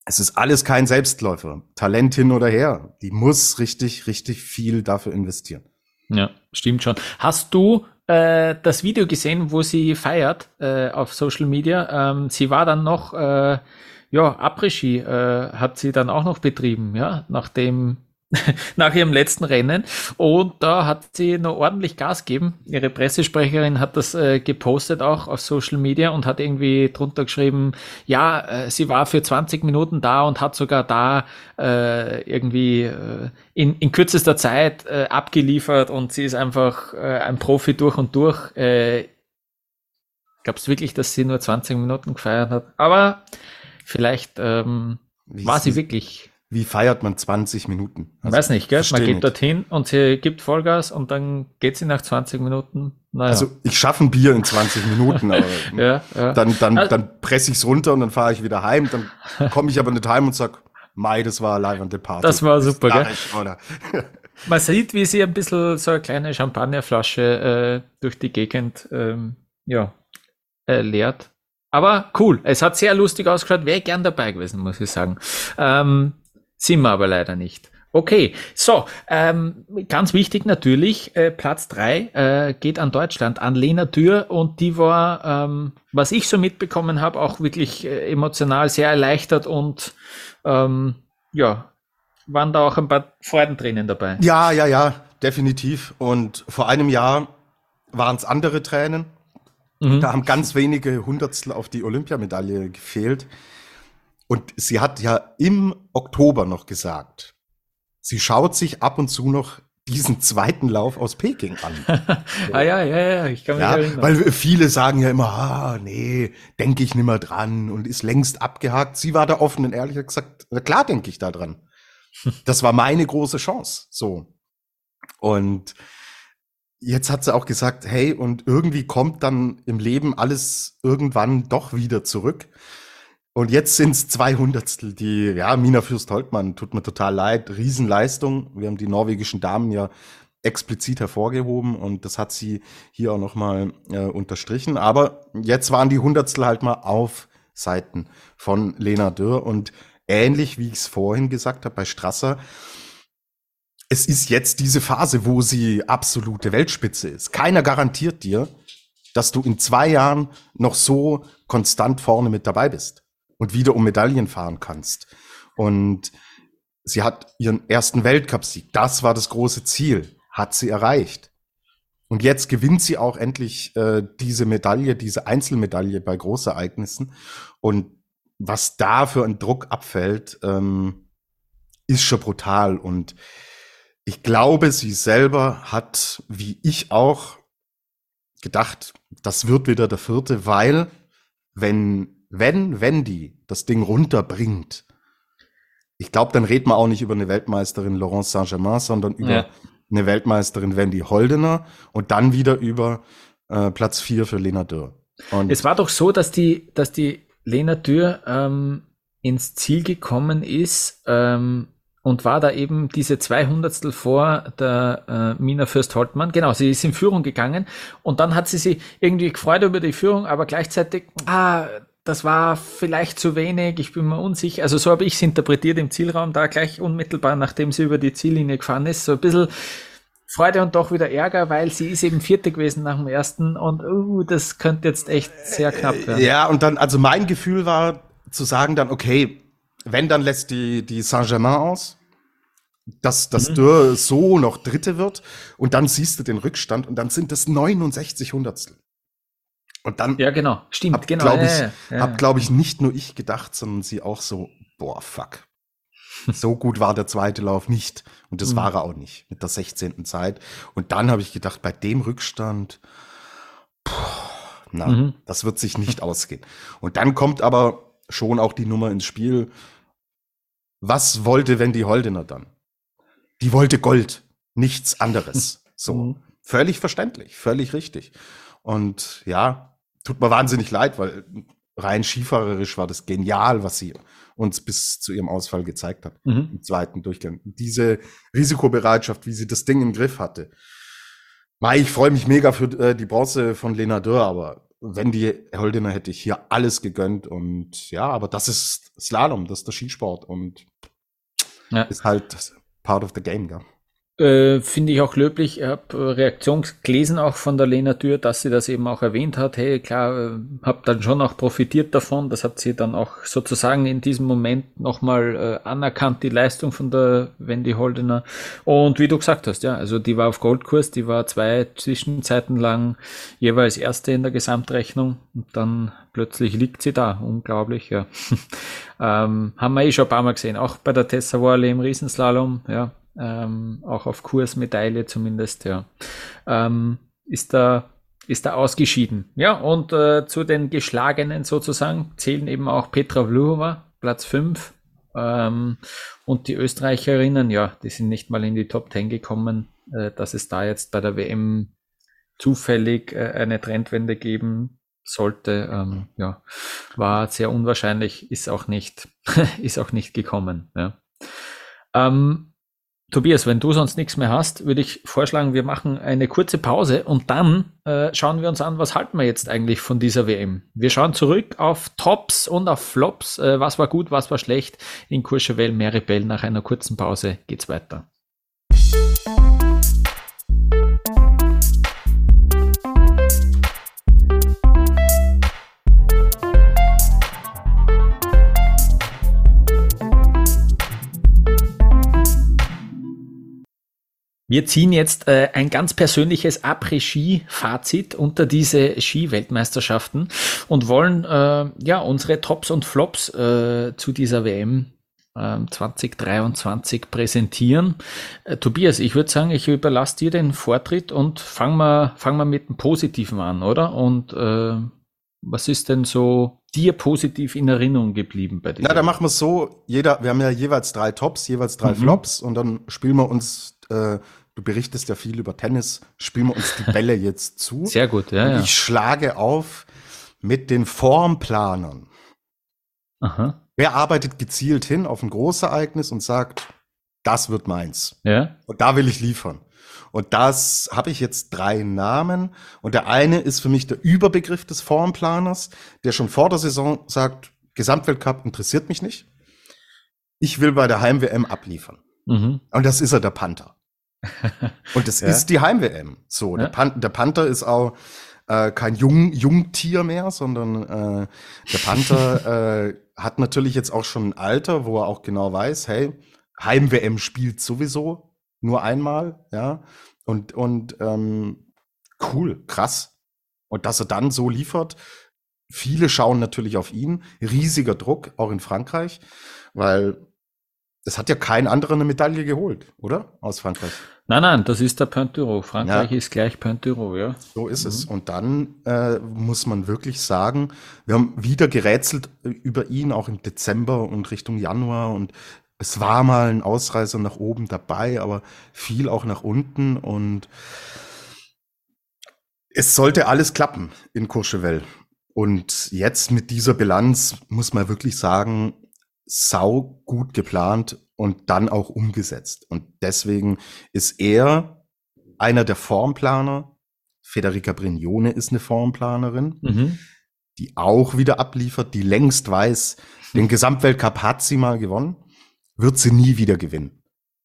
Speaker 3: Es ist alles kein Selbstläufer. Talent hin oder her. Die muss richtig, richtig viel dafür investieren.
Speaker 2: Ja, stimmt schon. Hast du äh, das Video gesehen, wo sie feiert äh, auf Social Media. Ähm, sie war dann noch, äh, ja, Après-Ski äh, hat sie dann auch noch betrieben, ja, nachdem nach ihrem letzten Rennen. Und da hat sie noch ordentlich Gas gegeben. Ihre Pressesprecherin hat das äh, gepostet auch auf Social Media und hat irgendwie drunter geschrieben, ja, äh, sie war für 20 Minuten da und hat sogar da äh, irgendwie äh, in, in kürzester Zeit äh, abgeliefert und sie ist einfach äh, ein Profi durch und durch. Glaubst du wirklich, dass sie nur 20 Minuten gefeiert hat? Aber vielleicht ähm, war sie wirklich
Speaker 3: wie feiert man 20 Minuten?
Speaker 2: Also, Weiß nicht, gell? Man geht nicht. dorthin und sie gibt Vollgas und dann geht sie nach 20 Minuten.
Speaker 3: Naja. Also ich schaffe ein Bier in 20 Minuten, aber ja, ja. dann, dann, also, dann presse ich es runter und dann fahre ich wieder heim. Dann komme ich aber nicht heim und sag, Mai, das war live an der Party.
Speaker 2: Das war super, gell? Ich, Man sieht, wie sie ein bisschen so eine kleine Champagnerflasche äh, durch die Gegend ähm, ja, äh, leert. Aber cool, es hat sehr lustig ausgeschaut, wäre gern dabei gewesen, muss ich sagen. Ähm, sind wir aber leider nicht. Okay, so, ähm, ganz wichtig natürlich, äh, Platz drei äh, geht an Deutschland, an Lena Dürr und die war, ähm, was ich so mitbekommen habe, auch wirklich äh, emotional sehr erleichtert und ähm, ja, waren da auch ein paar Freudentränen dabei.
Speaker 3: Ja, ja, ja, definitiv. Und vor einem Jahr waren es andere Tränen. Mhm. Da haben ganz wenige Hundertstel auf die Olympiamedaille gefehlt. Und sie hat ja im Oktober noch gesagt, sie schaut sich ab und zu noch diesen zweiten Lauf aus Peking an.
Speaker 2: ah ja, ja, ja, ich kann mich ja, erinnern.
Speaker 3: Weil viele sagen ja immer, ah, nee, denke ich nimmer dran und ist längst abgehakt. Sie war da offen und ehrlich gesagt, na klar denke ich da dran. Das war meine große Chance, so. Und jetzt hat sie auch gesagt, hey, und irgendwie kommt dann im Leben alles irgendwann doch wieder zurück. Und jetzt sind es zwei Hundertstel, die, ja, Mina Fürst-Holtmann, tut mir total leid, Riesenleistung. Wir haben die norwegischen Damen ja explizit hervorgehoben und das hat sie hier auch nochmal äh, unterstrichen. Aber jetzt waren die Hundertstel halt mal auf Seiten von Lena Dürr und ähnlich wie ich es vorhin gesagt habe bei Strasser, es ist jetzt diese Phase, wo sie absolute Weltspitze ist. Keiner garantiert dir, dass du in zwei Jahren noch so konstant vorne mit dabei bist und wieder um Medaillen fahren kannst. Und sie hat ihren ersten Weltcupsieg. Das war das große Ziel hat sie erreicht. Und jetzt gewinnt sie auch endlich äh, diese Medaille, diese Einzelmedaille bei Großereignissen. Und was da für ein Druck abfällt, ähm, ist schon brutal. Und ich glaube, sie selber hat, wie ich auch, gedacht, das wird wieder der vierte, weil wenn, wenn, die das Ding runterbringt, ich glaube, dann redet man auch nicht über eine Weltmeisterin Laurence Saint-Germain, sondern über ja eine Weltmeisterin Wendy Holdener und dann wieder über äh, Platz vier für Lena Dürr.
Speaker 2: Und es war doch so, dass die, dass die Lena Dürr ähm, ins Ziel gekommen ist ähm, und war da eben diese 200 vor der äh, Mina Fürst-Holtmann. Genau, sie ist in Führung gegangen und dann hat sie sich irgendwie gefreut über die Führung, aber gleichzeitig, ah, das war vielleicht zu wenig, ich bin mir unsicher. Also so habe ich es interpretiert im Zielraum, da gleich unmittelbar, nachdem sie über die Ziellinie gefahren ist, so ein bisschen Freude und doch wieder Ärger, weil sie ist eben vierte gewesen nach dem ersten und uh, das könnte jetzt echt sehr knapp werden.
Speaker 3: Ja, und dann, also mein Gefühl war zu sagen dann, okay, wenn, dann lässt die, die Saint-Germain aus, dass, dass mhm. Dürr so noch Dritte wird und dann siehst du den Rückstand und dann sind das 69 Hundertstel. Und dann.
Speaker 2: Ja, genau. Stimmt,
Speaker 3: hab,
Speaker 2: genau.
Speaker 3: Glaub ich, ja, ja, Hab, glaube ich, nicht nur ich gedacht, sondern sie auch so, boah, fuck. so gut war der zweite Lauf nicht. Und das mhm. war er auch nicht mit der 16. Zeit. Und dann habe ich gedacht, bei dem Rückstand, puh, na, mhm. das wird sich nicht ausgehen. Und dann kommt aber schon auch die Nummer ins Spiel. Was wollte Wendy Holdener dann? Die wollte Gold, nichts anderes. So. Mhm. Völlig verständlich, völlig richtig. Und ja, tut mir wahnsinnig leid, weil rein skifahrerisch war das genial, was sie uns bis zu ihrem Ausfall gezeigt hat mhm. im zweiten Durchgang. Diese Risikobereitschaft, wie sie das Ding im Griff hatte. Mai, ich freue mich mega für äh, die Bronze von Lena Dürr, aber wenn die Holdener hätte ich hier alles gegönnt und ja, aber das ist Slalom, das ist der Skisport und ja. ist halt part of the game, ja.
Speaker 2: Äh, Finde ich auch löblich. Ich habe äh, Reaktion gelesen auch von der Lena Tür, dass sie das eben auch erwähnt hat. Hey, klar, äh, habe dann schon auch profitiert davon. Das hat sie dann auch sozusagen in diesem Moment nochmal äh, anerkannt, die Leistung von der Wendy Holdener. Und wie du gesagt hast, ja, also die war auf Goldkurs, die war zwei Zwischenzeiten lang jeweils Erste in der Gesamtrechnung und dann plötzlich liegt sie da. Unglaublich, ja. ähm, haben wir eh schon ein paar Mal gesehen, auch bei der Tessa Worley im Riesenslalom, ja ähm, auch auf Kursmedaille zumindest, ja, ähm, ist da ist da ausgeschieden. Ja, und äh, zu den Geschlagenen sozusagen zählen eben auch Petra Vlhova, Platz 5, ähm, und die Österreicherinnen, ja, die sind nicht mal in die Top 10 gekommen, äh, dass es da jetzt bei der WM zufällig äh, eine Trendwende geben sollte, ähm, ja, war sehr unwahrscheinlich, ist auch nicht, ist auch nicht gekommen. Ja. Ähm, Tobias, wenn du sonst nichts mehr hast, würde ich vorschlagen, wir machen eine kurze Pause und dann äh, schauen wir uns an, was halten wir jetzt eigentlich von dieser WM. Wir schauen zurück auf Tops und auf Flops. Äh, was war gut, was war schlecht in Courchevel, Meribel. Nach einer kurzen Pause geht's weiter. Wir ziehen jetzt äh, ein ganz persönliches Après-Ski-Fazit unter diese Ski-Weltmeisterschaften und wollen äh, ja unsere Tops und Flops äh, zu dieser WM 2023 ähm, präsentieren. Äh, Tobias, ich würde sagen, ich überlasse dir den Vortritt und fangen wir, fangen wir mit dem Positiven an, oder? Und äh, was ist denn so dir positiv in Erinnerung geblieben bei dir?
Speaker 3: Na, dann machen wir es so. Jeder, wir haben ja jeweils drei Tops, jeweils drei mhm. Flops und dann spielen wir uns äh, du berichtest ja viel über Tennis, spielen wir uns die Bälle jetzt zu.
Speaker 2: Sehr gut, ja. ja.
Speaker 3: Ich schlage auf mit den Formplanern. Aha. Wer arbeitet gezielt hin auf ein Großereignis und sagt, das wird meins. Ja. Und da will ich liefern. Und das habe ich jetzt drei Namen. Und der eine ist für mich der Überbegriff des Formplaners, der schon vor der Saison sagt, Gesamtweltcup interessiert mich nicht. Ich will bei der Heim-WM abliefern. Mhm. Und das ist er, der Panther. Und das ja. ist die Heim-WM. So, ja. der, Pan der Panther ist auch äh, kein Jung Jungtier mehr, sondern äh, der Panther äh, hat natürlich jetzt auch schon ein Alter, wo er auch genau weiß, hey, Heim-WM spielt sowieso nur einmal, ja. Und, und ähm, cool, krass. Und dass er dann so liefert, viele schauen natürlich auf ihn. Riesiger Druck, auch in Frankreich, weil es hat ja kein anderer eine Medaille geholt, oder? Aus Frankreich.
Speaker 2: Nein, nein, das ist der Pointuro. Frankreich ja. ist gleich Pointuro, ja.
Speaker 3: So ist mhm. es. Und dann äh, muss man wirklich sagen, wir haben wieder gerätselt über ihn, auch im Dezember und Richtung Januar. Und es war mal ein Ausreißer nach oben dabei, aber viel auch nach unten. Und es sollte alles klappen in Courchevel. Und jetzt mit dieser Bilanz muss man wirklich sagen, sau gut geplant und dann auch umgesetzt. Und deswegen ist er einer der Formplaner. Federica Brignone ist eine Formplanerin, mhm. die auch wieder abliefert, die längst weiß, den Gesamtweltcup hat sie mal gewonnen, wird sie nie wieder gewinnen.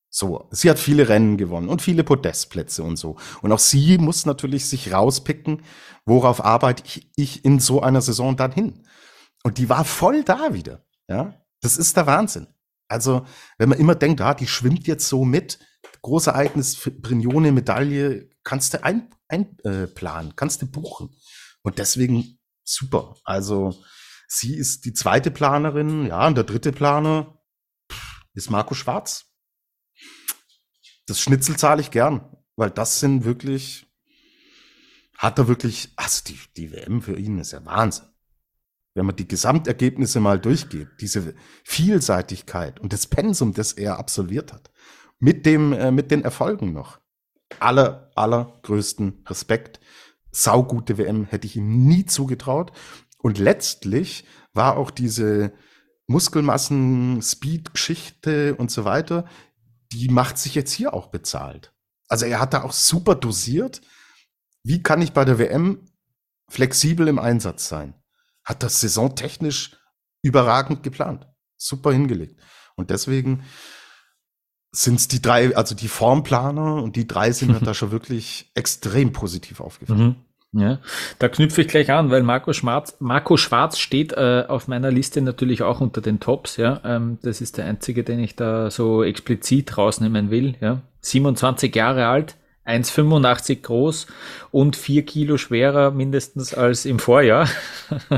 Speaker 3: So, sie hat viele Rennen gewonnen und viele Podestplätze und so. Und auch sie muss natürlich sich rauspicken, worauf arbeite ich, ich in so einer Saison dann hin. Und die war voll da wieder. Ja, das ist der Wahnsinn. Also, wenn man immer denkt, ah, die schwimmt jetzt so mit, große Ereignis, Brignone, Medaille, kannst du einplanen, ein, äh, kannst du buchen. Und deswegen super. Also, sie ist die zweite Planerin, ja, und der dritte Planer ist Marco Schwarz. Das Schnitzel zahle ich gern, weil das sind wirklich, hat er wirklich, also die, die WM für ihn ist ja Wahnsinn wenn man die Gesamtergebnisse mal durchgeht, diese Vielseitigkeit und das Pensum, das er absolviert hat, mit dem, äh, mit den Erfolgen noch. Aller, allergrößten Respekt. Saugute WM hätte ich ihm nie zugetraut. Und letztlich war auch diese Muskelmassen, Speed-Geschichte und so weiter, die macht sich jetzt hier auch bezahlt. Also er hat da auch super dosiert. Wie kann ich bei der WM flexibel im Einsatz sein? Hat das saisontechnisch überragend geplant. Super hingelegt. Und deswegen sind es die drei, also die Formplaner und die drei sind da schon wirklich extrem positiv aufgefallen. Mhm.
Speaker 2: Ja, da knüpfe ich gleich an, weil Marco Schwarz, Marco Schwarz steht äh, auf meiner Liste natürlich auch unter den Tops. Ja, ähm, das ist der einzige, den ich da so explizit rausnehmen will. Ja, 27 Jahre alt, 1,85 groß und 4 Kilo schwerer mindestens als im Vorjahr.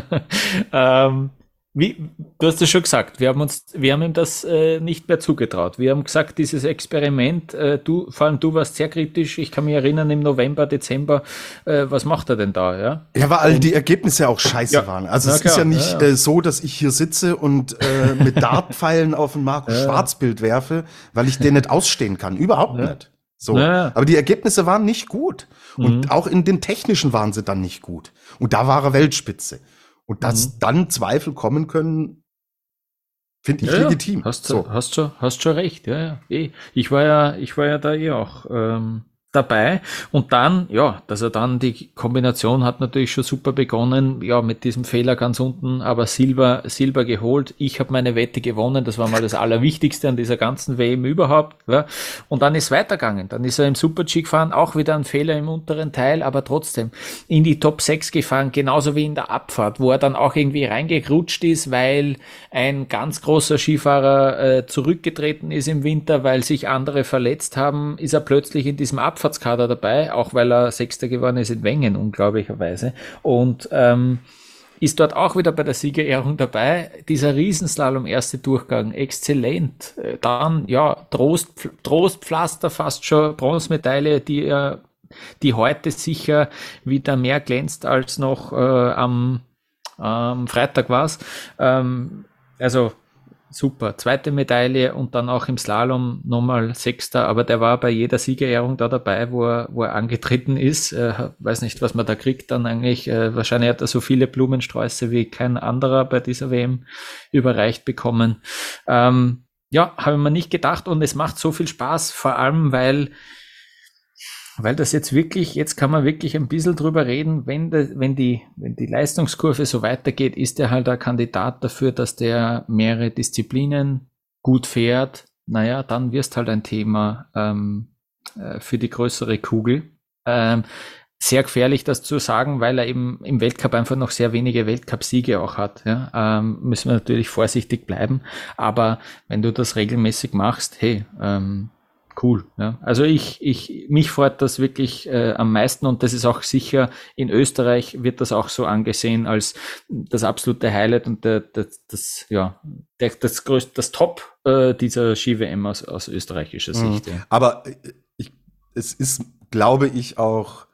Speaker 2: ähm, wie, du hast es schon gesagt, wir haben uns, wir haben ihm das äh, nicht mehr zugetraut. Wir haben gesagt, dieses Experiment, äh, du, vor allem du warst sehr kritisch. Ich kann mich erinnern, im November, Dezember, äh, was macht er denn da, ja?
Speaker 3: Ja, weil all die Ergebnisse auch scheiße ja. waren. Also es klar, ist ja nicht ja. Äh, so, dass ich hier sitze und äh, mit Dartpfeilen auf ein Marco Schwarzbild werfe, weil ich den nicht ausstehen kann. Überhaupt nicht. So. Ja. Aber die Ergebnisse waren nicht gut. Und mhm. auch in den technischen waren sie dann nicht gut. Und da war er Weltspitze. Und dass mhm. dann Zweifel kommen können, finde ich ja, legitim.
Speaker 2: Hast, so. hast, schon, hast schon recht, ja, ja. Eh. Ich war ja, ich war ja da eh auch ähm, dabei. Und dann, ja, dass er dann die Kombination hat natürlich schon super begonnen, ja, mit diesem Fehler ganz unten, aber Silber, Silber geholt. Ich habe meine Wette gewonnen, das war mal das Allerwichtigste an dieser ganzen WM überhaupt. Ja. Und dann ist weitergegangen. Dann ist er im Super-G gefahren, auch wieder ein Fehler im unteren Teil, aber trotzdem in die Top 6 gefahren, genauso wie in der Abfahrt, wo er dann auch irgendwie reingekrutscht ist, weil ein ganz großer Skifahrer äh, zurückgetreten ist im Winter, weil sich andere verletzt haben, ist er plötzlich in diesem Abfahrt Abfahrtskader dabei, auch weil er Sechster geworden ist in Wengen, unglaublicherweise. Und ähm, ist dort auch wieder bei der Siegerehrung dabei. Dieser Riesenslalom erste Durchgang, exzellent. Dann, ja, Trost, Trostpflaster, fast schon Bronzemedaille, die er, die heute sicher wieder mehr glänzt als noch äh, am, am Freitag war's. Ähm, also super. Zweite Medaille und dann auch im Slalom nochmal Sechster, aber der war bei jeder Siegerehrung da dabei, wo er, wo er angetreten ist. Äh, weiß nicht, was man da kriegt dann eigentlich. Äh, wahrscheinlich hat er so viele Blumensträuße wie kein anderer bei dieser WM überreicht bekommen. Ähm, ja, habe ich mir nicht gedacht und es macht so viel Spaß, vor allem weil weil das jetzt wirklich, jetzt kann man wirklich ein bisschen drüber reden, wenn, de, wenn, die, wenn die Leistungskurve so weitergeht, ist er halt ein Kandidat dafür, dass der mehrere Disziplinen gut fährt. Naja, dann wirst halt ein Thema ähm, äh, für die größere Kugel. Ähm, sehr gefährlich, das zu sagen, weil er eben im Weltcup einfach noch sehr wenige Weltcup-Siege auch hat. Ja? Ähm, müssen wir natürlich vorsichtig bleiben. Aber wenn du das regelmäßig machst, hey, ähm, cool. Ja. Also ich, ich, mich freut das wirklich äh, am meisten und das ist auch sicher in Österreich wird das auch so angesehen als das absolute Highlight und der, der, das, ja, der, das größte, das Top äh, dieser Ski-WM aus, aus österreichischer mhm. Sicht. Mhm.
Speaker 3: Ja. Aber äh, ich, es ist, glaube ich, auch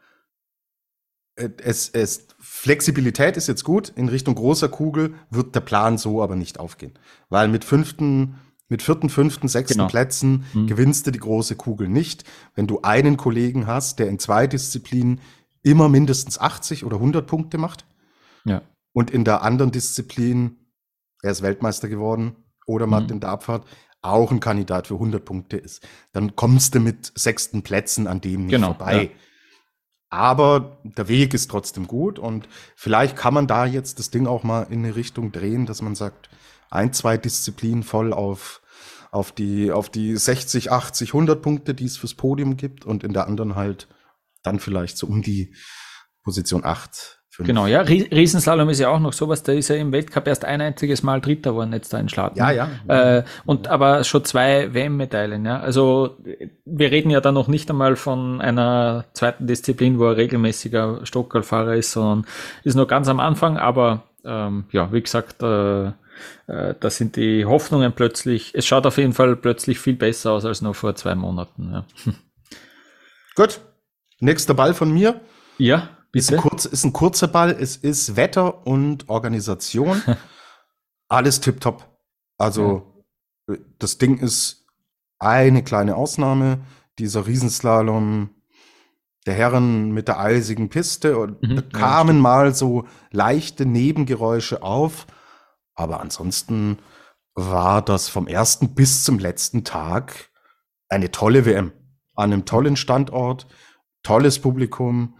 Speaker 3: äh, es, es, Flexibilität ist jetzt gut. In Richtung großer Kugel wird der Plan so aber nicht aufgehen. Weil mit fünften mit vierten, fünften, sechsten genau. Plätzen mhm. gewinnst du die große Kugel nicht. Wenn du einen Kollegen hast, der in zwei Disziplinen immer mindestens 80 oder 100 Punkte macht. Ja. Und in der anderen Disziplin, er ist Weltmeister geworden oder macht mhm. in der Abfahrt, auch ein Kandidat für 100 Punkte ist. Dann kommst du mit sechsten Plätzen an dem nicht genau, vorbei. Ja. Aber der Weg ist trotzdem gut und vielleicht kann man da jetzt das Ding auch mal in eine Richtung drehen, dass man sagt, ein, zwei Disziplinen voll auf, auf die, auf die 60, 80, 100 Punkte, die es fürs Podium gibt und in der anderen halt dann vielleicht so um die Position 8.
Speaker 2: 5. Genau, ja, Riesenslalom ist ja auch noch sowas, da ist er im Weltcup erst ein einziges Mal Dritter geworden jetzt da in Schlatten.
Speaker 3: Ja, ja.
Speaker 2: Äh, und aber schon zwei WM-Medaillen, ja. Also wir reden ja da noch nicht einmal von einer zweiten Disziplin, wo er regelmäßiger Stockerfahrer ist, sondern ist noch ganz am Anfang, aber ähm, ja, wie gesagt, äh, äh, da sind die Hoffnungen plötzlich, es schaut auf jeden Fall plötzlich viel besser aus als noch vor zwei Monaten. Ja.
Speaker 3: Gut, nächster Ball von mir.
Speaker 2: Ja,
Speaker 3: bitte. Ist ein, kurz, ist ein kurzer Ball, es ist Wetter und Organisation. Alles tipptopp. Also ja. das Ding ist eine kleine Ausnahme, dieser Riesenslalom der Herren mit der eisigen Piste und mhm, da kamen ja, mal so leichte Nebengeräusche auf. Aber ansonsten war das vom ersten bis zum letzten Tag eine tolle WM. An einem tollen Standort, tolles Publikum,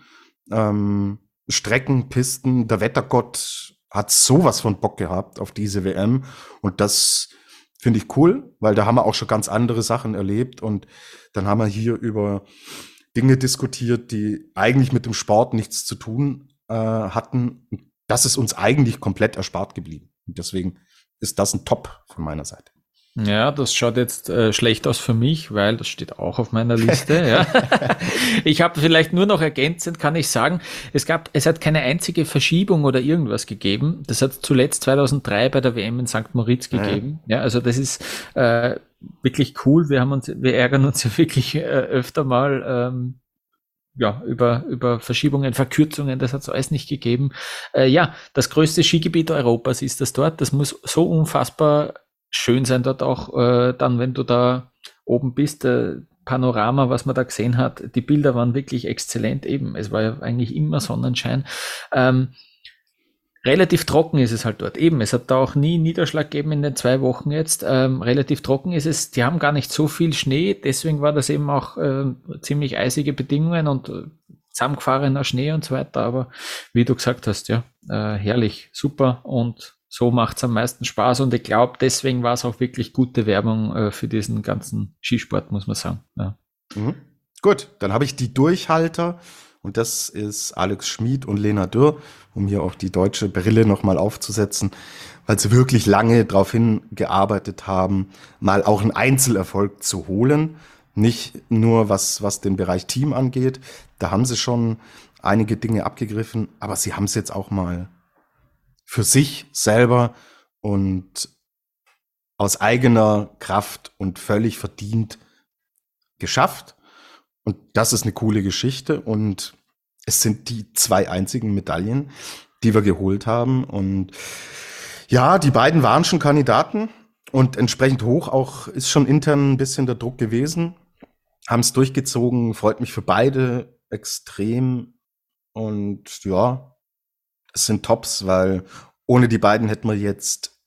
Speaker 3: ähm, Strecken, Pisten. Der Wettergott hat sowas von Bock gehabt auf diese WM. Und das finde ich cool, weil da haben wir auch schon ganz andere Sachen erlebt. Und dann haben wir hier über Dinge diskutiert, die eigentlich mit dem Sport nichts zu tun äh, hatten. Das ist uns eigentlich komplett erspart geblieben. Und deswegen ist das ein Top von meiner Seite.
Speaker 2: Ja, das schaut jetzt äh, schlecht aus für mich, weil das steht auch auf meiner Liste. ja. Ich habe vielleicht nur noch ergänzend, kann ich sagen, es gab, es hat keine einzige Verschiebung oder irgendwas gegeben. Das hat zuletzt 2003 bei der WM in St. Moritz gegeben. Ja, ja also das ist äh, wirklich cool. Wir haben uns, wir ärgern uns ja wirklich äh, öfter mal ähm, ja, über, über Verschiebungen, Verkürzungen, das hat es alles nicht gegeben. Äh, ja, das größte Skigebiet Europas ist das dort. Das muss so unfassbar schön sein dort auch, äh, dann, wenn du da oben bist. Äh, Panorama, was man da gesehen hat, die Bilder waren wirklich exzellent eben. Es war ja eigentlich immer Sonnenschein. Ähm, relativ trocken ist es halt dort. Eben, es hat da auch nie Niederschlag gegeben in den zwei Wochen jetzt. Ähm, relativ trocken ist es. Die haben gar nicht so viel Schnee, deswegen war das eben auch äh, ziemlich eisige Bedingungen und äh, zusammengefahrener Schnee und so weiter. Aber wie du gesagt hast, ja, äh, herrlich, super und so macht es am meisten Spaß und ich glaube, deswegen war es auch wirklich gute Werbung äh, für diesen ganzen Skisport, muss man sagen. Ja.
Speaker 3: Mhm. Gut, dann habe ich die Durchhalter und das ist Alex Schmid und Lena Dürr, um hier auch die deutsche Brille nochmal aufzusetzen, weil sie wirklich lange darauf hingearbeitet haben, mal auch einen Einzelerfolg zu holen. Nicht nur was, was den Bereich Team angeht. Da haben sie schon einige Dinge abgegriffen, aber sie haben es jetzt auch mal für sich selber und aus eigener Kraft und völlig verdient geschafft. Und das ist eine coole Geschichte. Und es sind die zwei einzigen Medaillen, die wir geholt haben. Und ja, die beiden waren schon Kandidaten. und entsprechend hoch auch ist schon intern ein bisschen der Druck gewesen. Haben es durchgezogen, freut mich für beide extrem. Und ja, es sind Tops, weil ohne die beiden hätten wir jetzt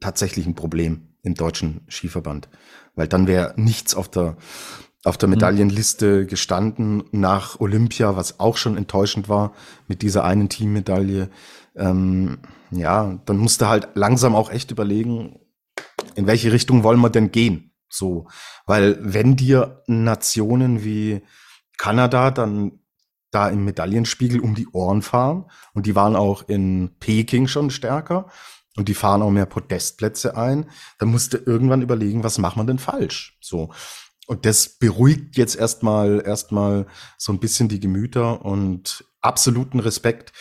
Speaker 3: tatsächlich ein Problem im deutschen Skiverband. Weil dann wäre nichts auf der, auf der mhm. Medaillenliste gestanden nach Olympia, was auch schon enttäuschend war mit dieser einen Teammedaille. Ähm, ja, dann musste halt langsam auch echt überlegen, in welche Richtung wollen wir denn gehen? So, weil wenn dir Nationen wie Kanada dann da im Medaillenspiegel um die Ohren fahren und die waren auch in Peking schon stärker und die fahren auch mehr Podestplätze ein, dann musst du irgendwann überlegen, was macht man denn falsch? So. Und das beruhigt jetzt erstmal, erstmal so ein bisschen die Gemüter und absoluten Respekt,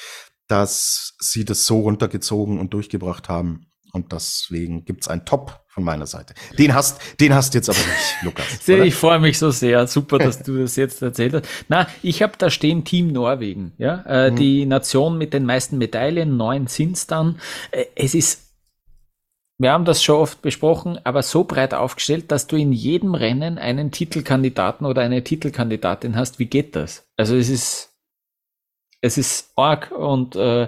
Speaker 3: dass sie das so runtergezogen und durchgebracht haben. Und deswegen gibt's ein Top von meiner Seite. Den hast, den hast jetzt aber nicht, Lukas.
Speaker 2: Sehr, ich freue mich so sehr. Super, dass du das jetzt erzählt hast. Na, ich habe da stehen Team Norwegen. Ja, äh, mhm. die Nation mit den meisten Medaillen, neun sind's dann. Äh, es ist wir haben das schon oft besprochen, aber so breit aufgestellt, dass du in jedem Rennen einen Titelkandidaten oder eine Titelkandidatin hast. Wie geht das? Also es ist, es ist arg und äh,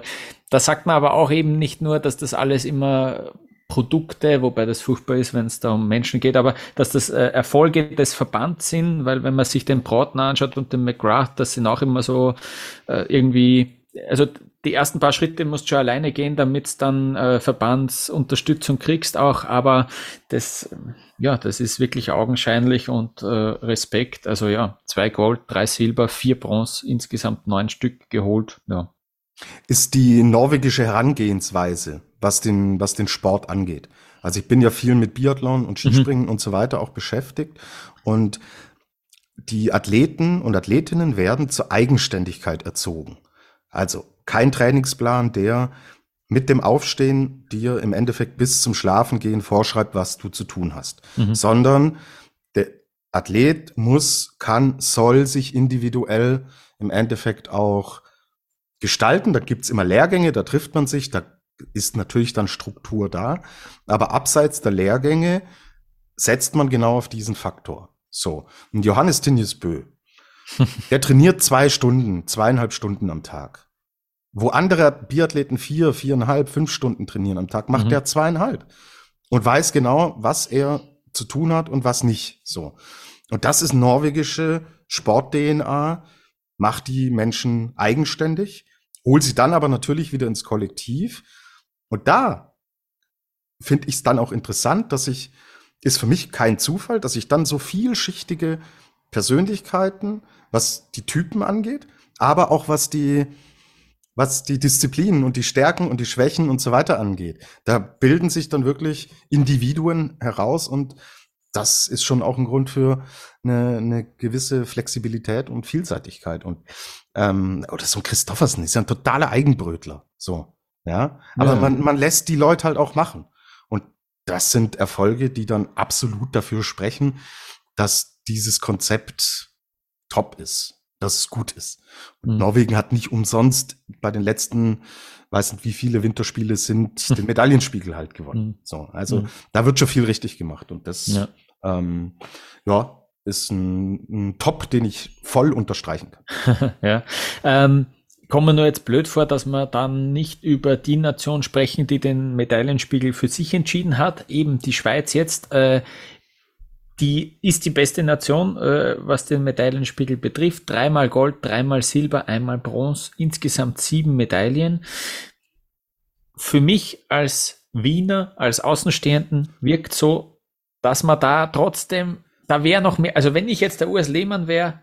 Speaker 2: da sagt man aber auch eben nicht nur, dass das alles immer Produkte, wobei das furchtbar ist, wenn es da um Menschen geht, aber dass das äh, Erfolge des Verbands sind, weil wenn man sich den Broughton anschaut und den McGrath, das sind auch immer so äh, irgendwie, also die ersten paar Schritte musst du schon alleine gehen, damit dann äh, Verbandsunterstützung kriegst auch, aber das, ja, das ist wirklich augenscheinlich und äh, Respekt. Also ja, zwei Gold, drei Silber, vier Bronze, insgesamt neun Stück geholt, ja
Speaker 3: ist die norwegische Herangehensweise, was den, was den Sport angeht. Also ich bin ja viel mit Biathlon und Skispringen mhm. und so weiter auch beschäftigt und die Athleten und Athletinnen werden zur Eigenständigkeit erzogen. Also kein Trainingsplan, der mit dem Aufstehen dir im Endeffekt bis zum Schlafengehen vorschreibt, was du zu tun hast, mhm. sondern der Athlet muss, kann, soll sich individuell im Endeffekt auch gestalten. Da gibt's immer Lehrgänge, da trifft man sich, da ist natürlich dann Struktur da. Aber abseits der Lehrgänge setzt man genau auf diesen Faktor. So. Und Johannes Tinjes Bö, der trainiert zwei Stunden, zweieinhalb Stunden am Tag. Wo andere Biathleten vier, viereinhalb, fünf Stunden trainieren am Tag, macht mhm. der zweieinhalb. Und weiß genau, was er zu tun hat und was nicht. So. Und das ist norwegische Sport-DNA, macht die Menschen eigenständig hol sie dann aber natürlich wieder ins Kollektiv. Und da finde ich es dann auch interessant, dass ich, ist für mich kein Zufall, dass ich dann so vielschichtige Persönlichkeiten, was die Typen angeht, aber auch was die, was die Disziplinen und die Stärken und die Schwächen und so weiter angeht. Da bilden sich dann wirklich Individuen heraus und das ist schon auch ein Grund für eine, eine gewisse Flexibilität und Vielseitigkeit. Und ähm, oder so ein Christoffersen ist ja ein totaler Eigenbrötler. So, ja. Aber ja. Man, man lässt die Leute halt auch machen. Und das sind Erfolge, die dann absolut dafür sprechen, dass dieses Konzept top ist, dass es gut ist. Und mhm. Norwegen hat nicht umsonst bei den letzten, weiß nicht wie viele Winterspiele sind, den Medaillenspiegel halt gewonnen. Mhm. So, also mhm. da wird schon viel richtig gemacht. Und das, ja, ähm, ja ist ein, ein Top, den ich voll unterstreichen
Speaker 2: kann. ja. Ähm, kommen wir nur jetzt blöd vor, dass wir dann nicht über die Nation sprechen, die den Medaillenspiegel für sich entschieden hat. Eben die Schweiz jetzt. Äh, die ist die beste Nation, äh, was den Medaillenspiegel betrifft. Dreimal Gold, dreimal Silber, einmal Bronze, insgesamt sieben Medaillen. Für mich als Wiener, als Außenstehenden wirkt so, dass man da trotzdem da wäre noch mehr, also wenn ich jetzt der US Lehmann wäre,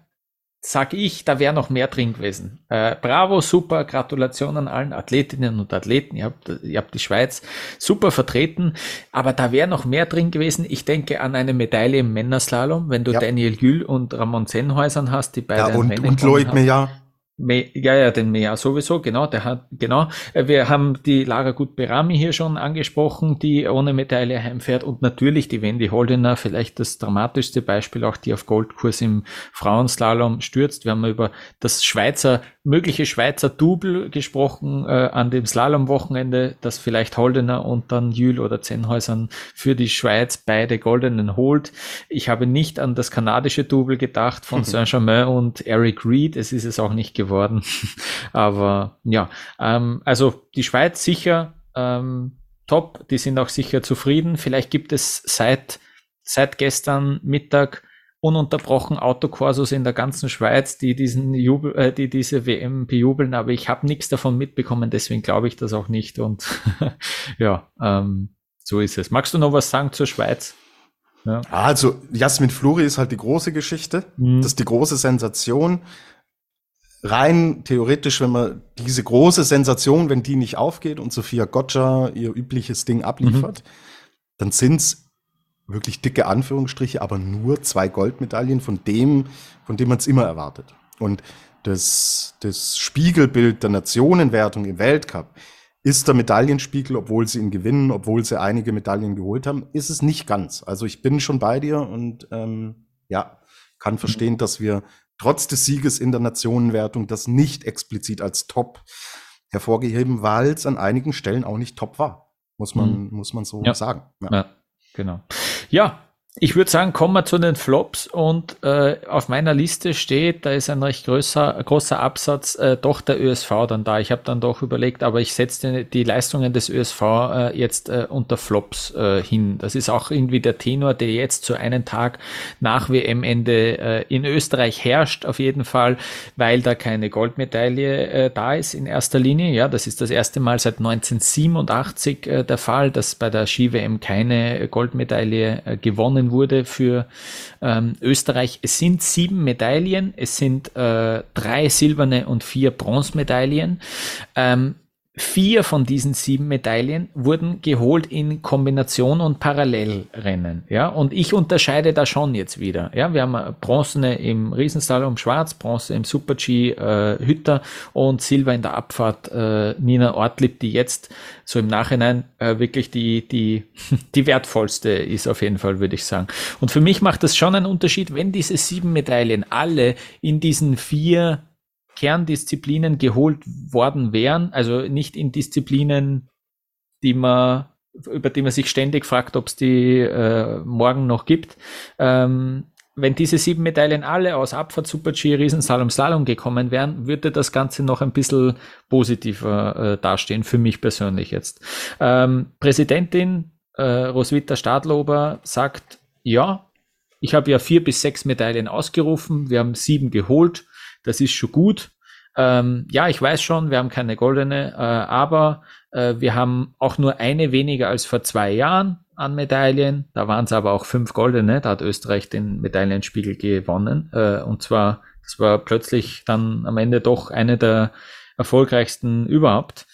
Speaker 2: sag ich, da wäre noch mehr drin gewesen. Äh, bravo, super, Gratulation an allen Athletinnen und Athleten. Ihr habt, ihr habt die Schweiz super vertreten, aber da wäre noch mehr drin gewesen. Ich denke an eine Medaille im Männerslalom, wenn du ja. Daniel Gül und Ramon Sennhäusern hast, die beide
Speaker 3: ja, und, und Loic Meyer.
Speaker 2: Me ja, ja, den Mea sowieso, genau, der hat, genau. Wir haben die Lara Gutberami hier schon angesprochen, die ohne Medaille heimfährt und natürlich die Wendy Holdener, vielleicht das dramatischste Beispiel, auch die auf Goldkurs im Frauenslalom stürzt. Wir haben über das Schweizer, mögliche Schweizer Double gesprochen äh, an dem Slalomwochenende, das vielleicht Holdener und dann Jül oder Zenhäusern für die Schweiz beide Goldenen holt. Ich habe nicht an das kanadische Double gedacht von Saint-Germain und Eric Reed. Es ist es auch nicht geworden geworden. Aber ja, ähm, also die Schweiz sicher ähm, top, die sind auch sicher zufrieden. Vielleicht gibt es seit, seit gestern Mittag ununterbrochen Autokursus in der ganzen Schweiz, die diesen Jubel, äh, die diese WM bejubeln, aber ich habe nichts davon mitbekommen, deswegen glaube ich das auch nicht. Und ja, ähm, so ist es. Magst du noch was sagen zur Schweiz?
Speaker 3: Ja. Also Jasmin Fluri ist halt die große Geschichte. Mhm. Das ist die große Sensation rein theoretisch, wenn man diese große Sensation, wenn die nicht aufgeht und Sophia Gotcha ihr übliches Ding abliefert, mhm. dann sind's wirklich dicke Anführungsstriche, aber nur zwei Goldmedaillen von dem, von dem man es immer erwartet. Und das, das Spiegelbild der Nationenwertung im Weltcup ist der Medaillenspiegel, obwohl sie ihn gewinnen, obwohl sie einige Medaillen geholt haben, ist es nicht ganz. Also ich bin schon bei dir und ähm, ja, kann verstehen, dass wir trotz des Sieges in der Nationenwertung das nicht explizit als Top hervorgeheben, weil es an einigen Stellen auch nicht top war. Muss man, mhm. muss man so
Speaker 2: ja.
Speaker 3: sagen.
Speaker 2: Ja. ja, genau. Ja, ich würde sagen, kommen wir zu den Flops und äh, auf meiner Liste steht, da ist ein recht größer, großer Absatz, äh, doch der ÖSV dann da. Ich habe dann doch überlegt, aber ich setze die Leistungen des ÖSV äh, jetzt äh, unter Flops äh, hin. Das ist auch irgendwie der Tenor, der jetzt zu einem Tag nach WM-Ende äh, in Österreich herrscht, auf jeden Fall, weil da keine Goldmedaille da ist in erster Linie. Ja, das ist das erste Mal seit 1987 äh, der Fall, dass bei der Ski-WM keine Goldmedaille gewonnen gewonnen wurde für ähm, Österreich. Es sind sieben Medaillen, es sind äh, drei silberne und vier Bronzemedaillen. Ähm, Vier von diesen sieben Medaillen wurden geholt in Kombination und Parallelrennen. Ja, und ich unterscheide da schon jetzt wieder. Ja, wir haben Bronze im Riesenslalom Schwarz, Bronze im Super G äh, Hütter und Silber in der Abfahrt äh, Nina Ortlieb, die jetzt so im Nachhinein äh, wirklich die, die, die wertvollste ist auf jeden Fall, würde ich sagen. Und für mich macht das schon einen Unterschied, wenn diese sieben Medaillen alle in diesen vier Kerndisziplinen geholt worden wären, also nicht in Disziplinen, die man, über die man sich ständig fragt, ob es die äh, morgen noch gibt. Ähm, wenn diese sieben Medaillen alle aus Abfahrt, Super-G, Riesensalom, Slalom gekommen wären, würde das Ganze noch ein bisschen positiver äh, dastehen, für mich persönlich jetzt. Ähm, Präsidentin äh, Roswitha Stadlober sagt, ja, ich habe ja vier bis sechs Medaillen ausgerufen, wir haben sieben geholt das ist schon gut. Ähm, ja, ich weiß schon, wir haben keine goldene, äh, aber äh, wir haben auch nur eine weniger als vor zwei Jahren an Medaillen. Da waren es aber auch fünf goldene. Da hat Österreich den Medaillenspiegel gewonnen. Äh, und zwar, das war plötzlich dann am Ende doch eine der erfolgreichsten überhaupt.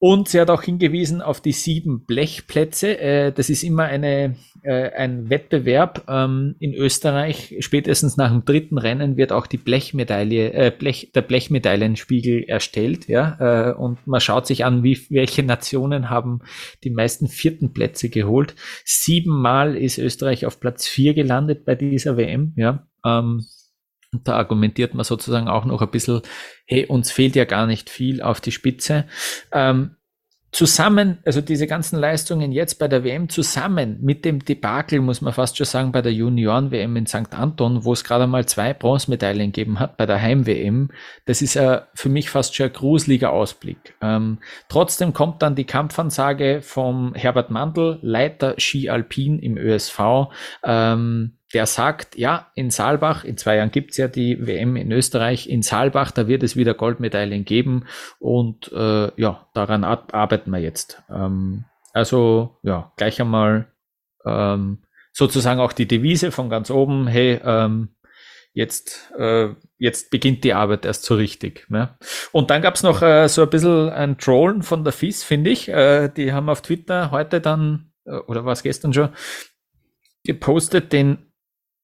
Speaker 2: Und sie hat auch hingewiesen auf die sieben Blechplätze. Äh, das ist immer eine, äh, ein Wettbewerb ähm, in Österreich. Spätestens nach dem dritten Rennen wird auch die Blechmedaille, äh, Blech, der Blechmedaillenspiegel erstellt. Ja? Äh, und man schaut sich an, wie, welche Nationen haben die meisten vierten Plätze geholt. Siebenmal ist Österreich auf Platz vier gelandet bei dieser WM. Ja? Ähm, und da argumentiert man sozusagen auch noch ein bisschen, hey, uns fehlt ja gar nicht viel auf die Spitze. Ähm, zusammen, also diese ganzen Leistungen jetzt bei der WM zusammen mit dem Debakel, muss man fast schon sagen, bei der Junioren-WM in St. Anton, wo es gerade mal zwei Bronzemedaillen gegeben hat bei der Heim-WM, das ist äh, für mich fast schon ein gruseliger Ausblick. Ähm, trotzdem kommt dann die Kampfansage vom Herbert Mandl, Leiter Ski Alpin im ÖSV, ähm, der sagt, ja, in Saalbach, in zwei Jahren gibt's ja die WM in Österreich, in Saalbach, da wird es wieder Goldmedaillen geben und äh, ja, daran arbeiten wir jetzt. Ähm, also ja, gleich einmal ähm, sozusagen auch die Devise von ganz oben, hey, ähm, jetzt, äh, jetzt beginnt die Arbeit erst so richtig. Ne? Und dann gab's noch äh, so ein bisschen ein Trollen von der FIS, finde ich. Äh, die haben auf Twitter heute dann, äh, oder war es gestern schon, gepostet den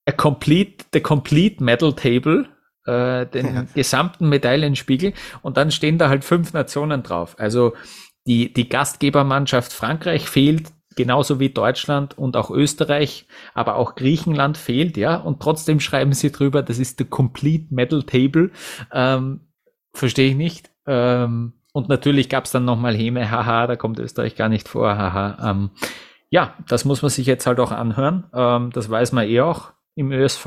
Speaker 2: a complete, the complete medal table äh, den ja. gesamten Medaillenspiegel und dann stehen da halt fünf Nationen drauf. Also die, die Gastgebermannschaft Frankreich fehlt, genauso wie Deutschland und auch Österreich, aber auch Griechenland fehlt, ja, und trotzdem schreiben sie drüber, das ist the complete medal table. Ähm, Verstehe ich nicht. Ähm, und natürlich gab es dann nochmal Heme, haha, da kommt Österreich gar nicht vor, haha. Ähm, ja, das muss man sich jetzt halt auch anhören. Ähm, das weiß man eh auch im ÖSV.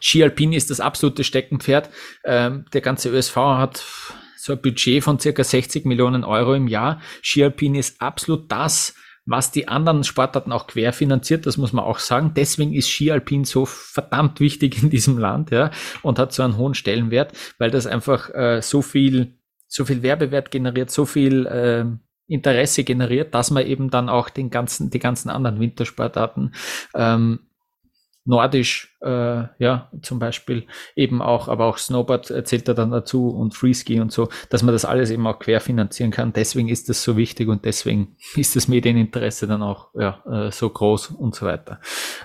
Speaker 2: Ski Alpin ist das absolute Steckenpferd. Ähm, der ganze ÖSV hat so ein Budget von circa 60 Millionen Euro im Jahr. Ski Alpin ist absolut das, was die anderen Sportarten auch querfinanziert, das muss man auch sagen. Deswegen ist Ski Alpin so verdammt wichtig in diesem Land, ja, und hat so einen hohen Stellenwert, weil das einfach äh, so viel, so viel Werbewert generiert, so viel äh, Interesse generiert, dass man eben dann auch den ganzen, die ganzen anderen Wintersportarten ähm, Nordisch, äh, ja, zum Beispiel eben auch, aber auch Snowboard zählt da dann dazu und Freeski und so, dass man das alles eben auch querfinanzieren kann. Deswegen ist das so wichtig und deswegen ist das Medieninteresse dann auch ja, äh, so groß und so weiter.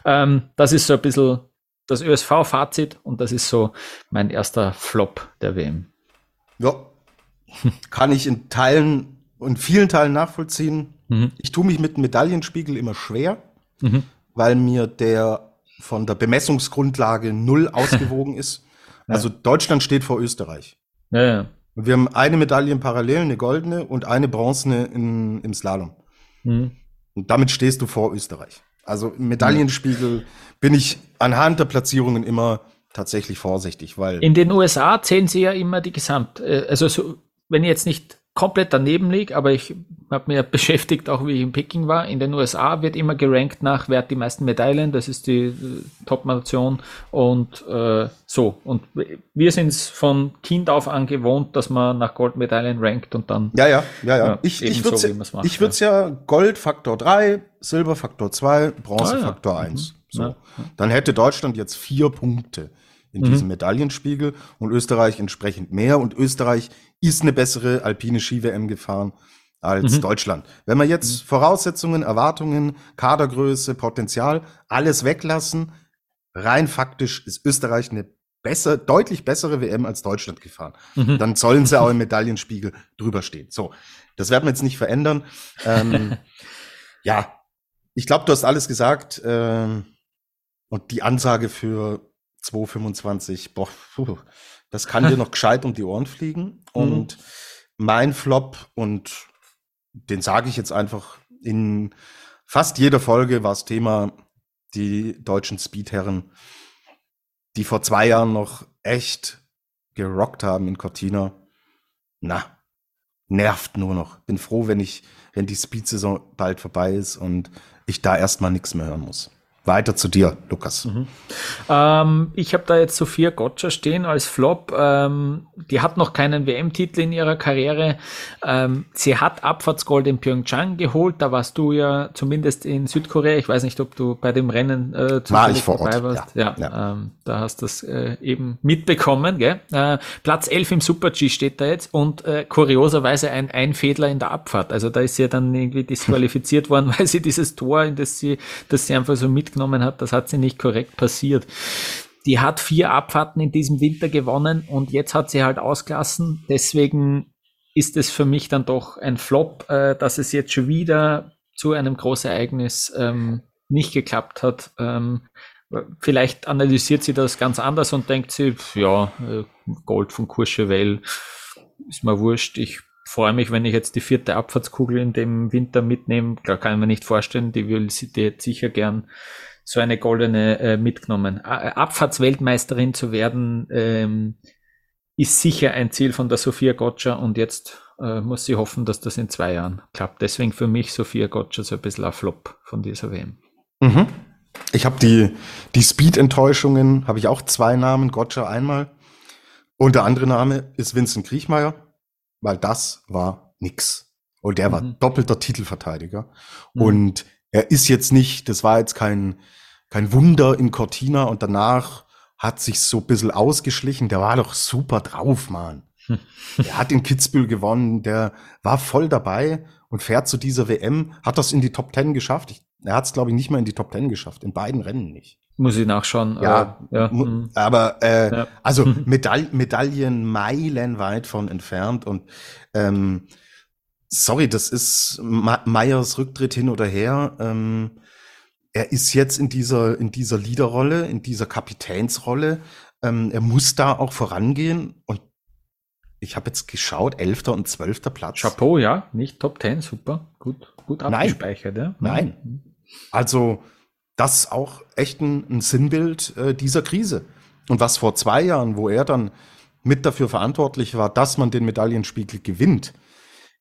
Speaker 2: Ähm, das ist so ein bisschen das ÖSV-Fazit und das ist so mein erster Flop der WM.
Speaker 3: Ja, kann ich in Teilen und vielen Teilen nachvollziehen. Mhm. Ich tue mich mit dem Medaillenspiegel immer schwer, mhm. weil mir der von der Bemessungsgrundlage null ausgewogen ist. Also Deutschland steht vor Österreich.
Speaker 2: Ja, ja.
Speaker 3: Wir haben eine Medaille im Parallel, eine goldene und eine bronzene in, im Slalom. Mhm. Und damit stehst du vor Österreich. Also im Medaillenspiegel bin ich anhand der Platzierungen immer tatsächlich vorsichtig, weil.
Speaker 2: In den USA zählen sie ja immer die Gesamt. Äh, also so, wenn ich jetzt nicht komplett daneben liege, aber ich habe mir beschäftigt, auch wie ich in Peking war. In den USA wird immer gerankt nach, wer hat die meisten Medaillen, das ist die äh, Top-Nation und äh, so. Und wir sind es von Kind auf an gewohnt, dass man nach Goldmedaillen rankt und dann.
Speaker 3: Ja, ja, ja, ja. ja ich ich würde es ich würd's ja. ja Gold Faktor 3, Silber Faktor 2, Bronze ah, ja. Faktor 1. Mhm. So. Dann hätte Deutschland jetzt vier Punkte in mhm. diesem Medaillenspiegel und Österreich entsprechend mehr. Und Österreich ist eine bessere alpine Ski-WM gefahren als mhm. Deutschland. Wenn wir jetzt mhm. Voraussetzungen, Erwartungen, Kadergröße, Potenzial, alles weglassen, rein faktisch ist Österreich eine besser, deutlich bessere WM als Deutschland gefahren. Mhm. Dann sollen sie auch im Medaillenspiegel drüber stehen. So, das werden wir jetzt nicht verändern. Ähm, ja, ich glaube, du hast alles gesagt. Ähm, und die Ansage für 2,25, boah, puh, das kann dir noch gescheit um die Ohren fliegen. Mhm. Und mein Flop, und den sage ich jetzt einfach in fast jeder Folge, war das Thema die deutschen Speedherren, die vor zwei Jahren noch echt gerockt haben in Cortina. Na, nervt nur noch. Bin froh, wenn ich, wenn die Speed-Saison bald vorbei ist und ich da erstmal nichts mehr hören muss. Weiter zu dir, Lukas. Mhm.
Speaker 2: Ähm, ich habe da jetzt Sophia Gotcha stehen als Flop. Ähm, die hat noch keinen WM-Titel in ihrer Karriere. Ähm, sie hat Abfahrtsgold in Pyeongchang geholt. Da warst du ja zumindest in Südkorea. Ich weiß nicht, ob du bei dem Rennen
Speaker 3: äh, War ich vor Ort.
Speaker 2: warst. Ja, ja, ja. Ähm, da hast du das äh, eben mitbekommen. Gell? Äh, Platz 11 im Super-G steht da jetzt und äh, kurioserweise ein Einfädler in der Abfahrt. Also da ist sie ja dann irgendwie disqualifiziert worden, weil sie dieses Tor, in das sie, das sie einfach so mitgenommen mitgenommen hat, das hat sie nicht korrekt passiert. Die hat vier Abfahrten in diesem Winter gewonnen und jetzt hat sie halt ausgelassen. Deswegen ist es für mich dann doch ein Flop, äh, dass es jetzt schon wieder zu einem Großereignis ähm, nicht geklappt hat. Ähm, vielleicht analysiert sie das ganz anders und denkt sie, ja, äh, Gold von Courchevel ist mir wurscht. Ich freue mich, wenn ich jetzt die vierte Abfahrtskugel in dem Winter mitnehme. Da kann ich mir nicht vorstellen, die will sie jetzt sicher gern so eine goldene äh, mitgenommen. Abfahrtsweltmeisterin zu werden, ähm, ist sicher ein Ziel von der Sophia Gotcha und jetzt äh, muss sie hoffen, dass das in zwei Jahren klappt. Deswegen für mich Sophia Gotcha so ein bisschen ein Flop von dieser WM.
Speaker 3: Mhm. Ich habe die, die Speed-Enttäuschungen, habe ich auch zwei Namen, Gotcha einmal. Und der andere Name ist Vincent Kriechmeier, weil das war nix. Und der mhm. war doppelter Titelverteidiger. Mhm. Und er ist jetzt nicht, das war jetzt kein, kein Wunder in Cortina und danach hat sich so ein bisschen ausgeschlichen. Der war doch super drauf, Mann. er hat in Kitzbühel gewonnen, der war voll dabei und fährt zu dieser WM, hat das in die Top Ten geschafft. Ich, er hat es, glaube ich, nicht mal in die Top Ten geschafft, in beiden Rennen nicht.
Speaker 2: Muss ich nachschauen.
Speaker 3: Ja, äh, ja. Hm. aber äh, ja. also Medaille, Medaillen meilenweit von entfernt und ähm, sorry, das ist Meyers Rücktritt hin oder her. Ähm, er ist jetzt in dieser in dieser Leaderrolle, in dieser Kapitänsrolle. Ähm, er muss da auch vorangehen und ich habe jetzt geschaut, elfter und zwölfter Platz.
Speaker 2: Chapeau, ja, nicht Top Ten, super, gut, gut abgespeichert,
Speaker 3: Nein. ja. Nein. Also das ist auch echt ein, ein Sinnbild äh, dieser Krise. Und was vor zwei Jahren, wo er dann mit dafür verantwortlich war, dass man den Medaillenspiegel gewinnt,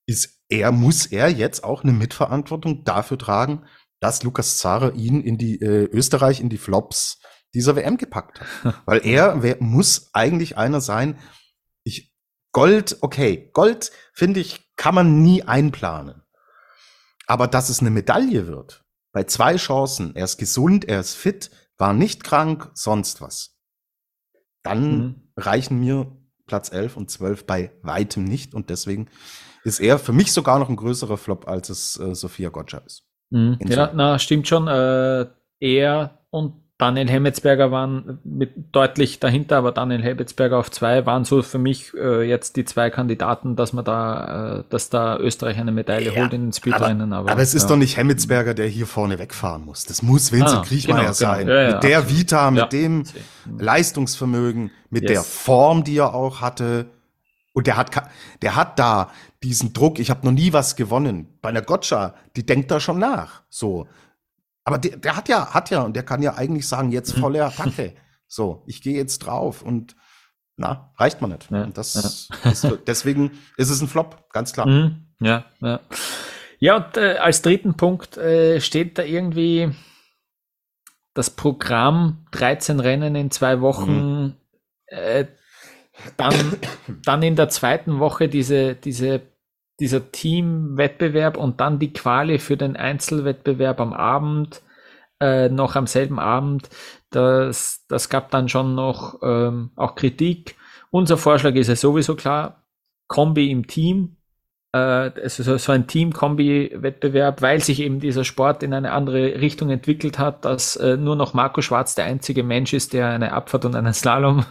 Speaker 3: ist er, muss er jetzt auch eine Mitverantwortung dafür tragen, dass Lukas Zara ihn in die äh, Österreich in die Flops dieser WM gepackt hat. Weil er wer, muss eigentlich einer sein. Ich Gold, okay, Gold finde ich kann man nie einplanen. Aber dass es eine Medaille wird, bei zwei Chancen, er ist gesund, er ist fit, war nicht krank, sonst was. Dann mhm. reichen mir Platz 11 und 12 bei weitem nicht und deswegen ist er für mich sogar noch ein größerer Flop, als es äh, Sophia Gotcha ist.
Speaker 2: Mhm. Ja, na, stimmt schon. Äh, er und Daniel Hemmetsberger waren mit deutlich dahinter, aber Daniel Hemmetsberger auf zwei waren so für mich äh, jetzt die zwei Kandidaten, dass man da, äh, dass da Österreich eine Medaille ja, holt in den Speedrennen.
Speaker 3: Aber, aber, aber es ist ja. doch nicht Hemmetsberger, der hier vorne wegfahren muss. Das muss Vincent ah, Kriechmeier genau, sein. Genau. Ja, mit der. Vita, mit dem Leistungsvermögen, mit yes. der Form, die er auch hatte. Und der hat, der hat da diesen Druck. Ich habe noch nie was gewonnen. Bei einer Gotcha, die denkt da schon nach. So. Aber der, der hat ja, hat ja, und der kann ja eigentlich sagen, jetzt mhm. volle Attacke. so, ich gehe jetzt drauf und na, reicht man nicht. Ja, und das, ja. ist, deswegen ist es ein Flop, ganz klar.
Speaker 2: Mhm, ja, ja. Ja, und äh, als dritten Punkt äh, steht da irgendwie das Programm 13 Rennen in zwei Wochen. Mhm. Äh, dann, dann in der zweiten Woche diese, diese dieser Teamwettbewerb und dann die Quali für den Einzelwettbewerb am Abend, äh, noch am selben Abend, das, das gab dann schon noch ähm, auch Kritik. Unser Vorschlag ist ja sowieso klar, Kombi im Team, es ist so ein Team-Kombi-Wettbewerb, weil sich eben dieser Sport in eine andere Richtung entwickelt hat, dass äh, nur noch Marco Schwarz der einzige Mensch ist, der eine Abfahrt und einen Slalom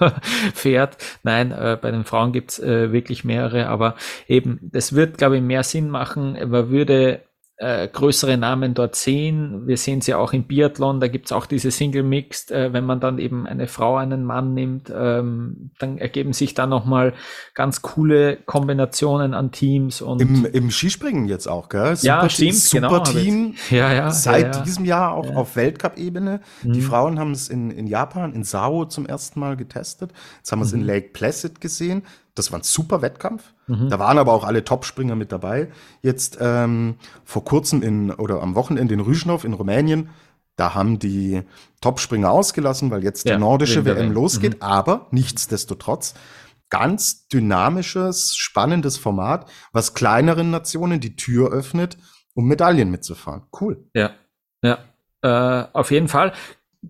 Speaker 2: fährt. Nein, äh, bei den Frauen gibt's äh, wirklich mehrere, aber eben, das wird, glaube ich, mehr Sinn machen. Man würde äh, größere Namen dort sehen. Wir sehen sie auch im Biathlon, da gibt's auch diese Single Mixed, äh, wenn man dann eben eine Frau, einen Mann nimmt, ähm, dann ergeben sich da nochmal ganz coole Kombinationen an Teams. Und
Speaker 3: Im, Im Skispringen jetzt auch, gell?
Speaker 2: Super ja, stimmt,
Speaker 3: super
Speaker 2: genau,
Speaker 3: Team.
Speaker 2: Ja, ja,
Speaker 3: seit
Speaker 2: ja,
Speaker 3: diesem Jahr auch ja. auf Weltcup-Ebene. Mhm. Die Frauen haben es in, in Japan, in Sao zum ersten Mal getestet. Jetzt haben wir es mhm. in Lake Placid gesehen. Das war ein super Wettkampf. Mhm. Da waren aber auch alle Topspringer mit dabei. Jetzt ähm, vor kurzem in oder am Wochenende in Rüschnow in Rumänien, da haben die Topspringer ausgelassen, weil jetzt ja, die nordische WM losgeht. Mhm. Aber nichtsdestotrotz ganz dynamisches, spannendes Format, was kleineren Nationen die Tür öffnet, um Medaillen mitzufahren. Cool.
Speaker 2: Ja, ja. Äh, auf jeden Fall.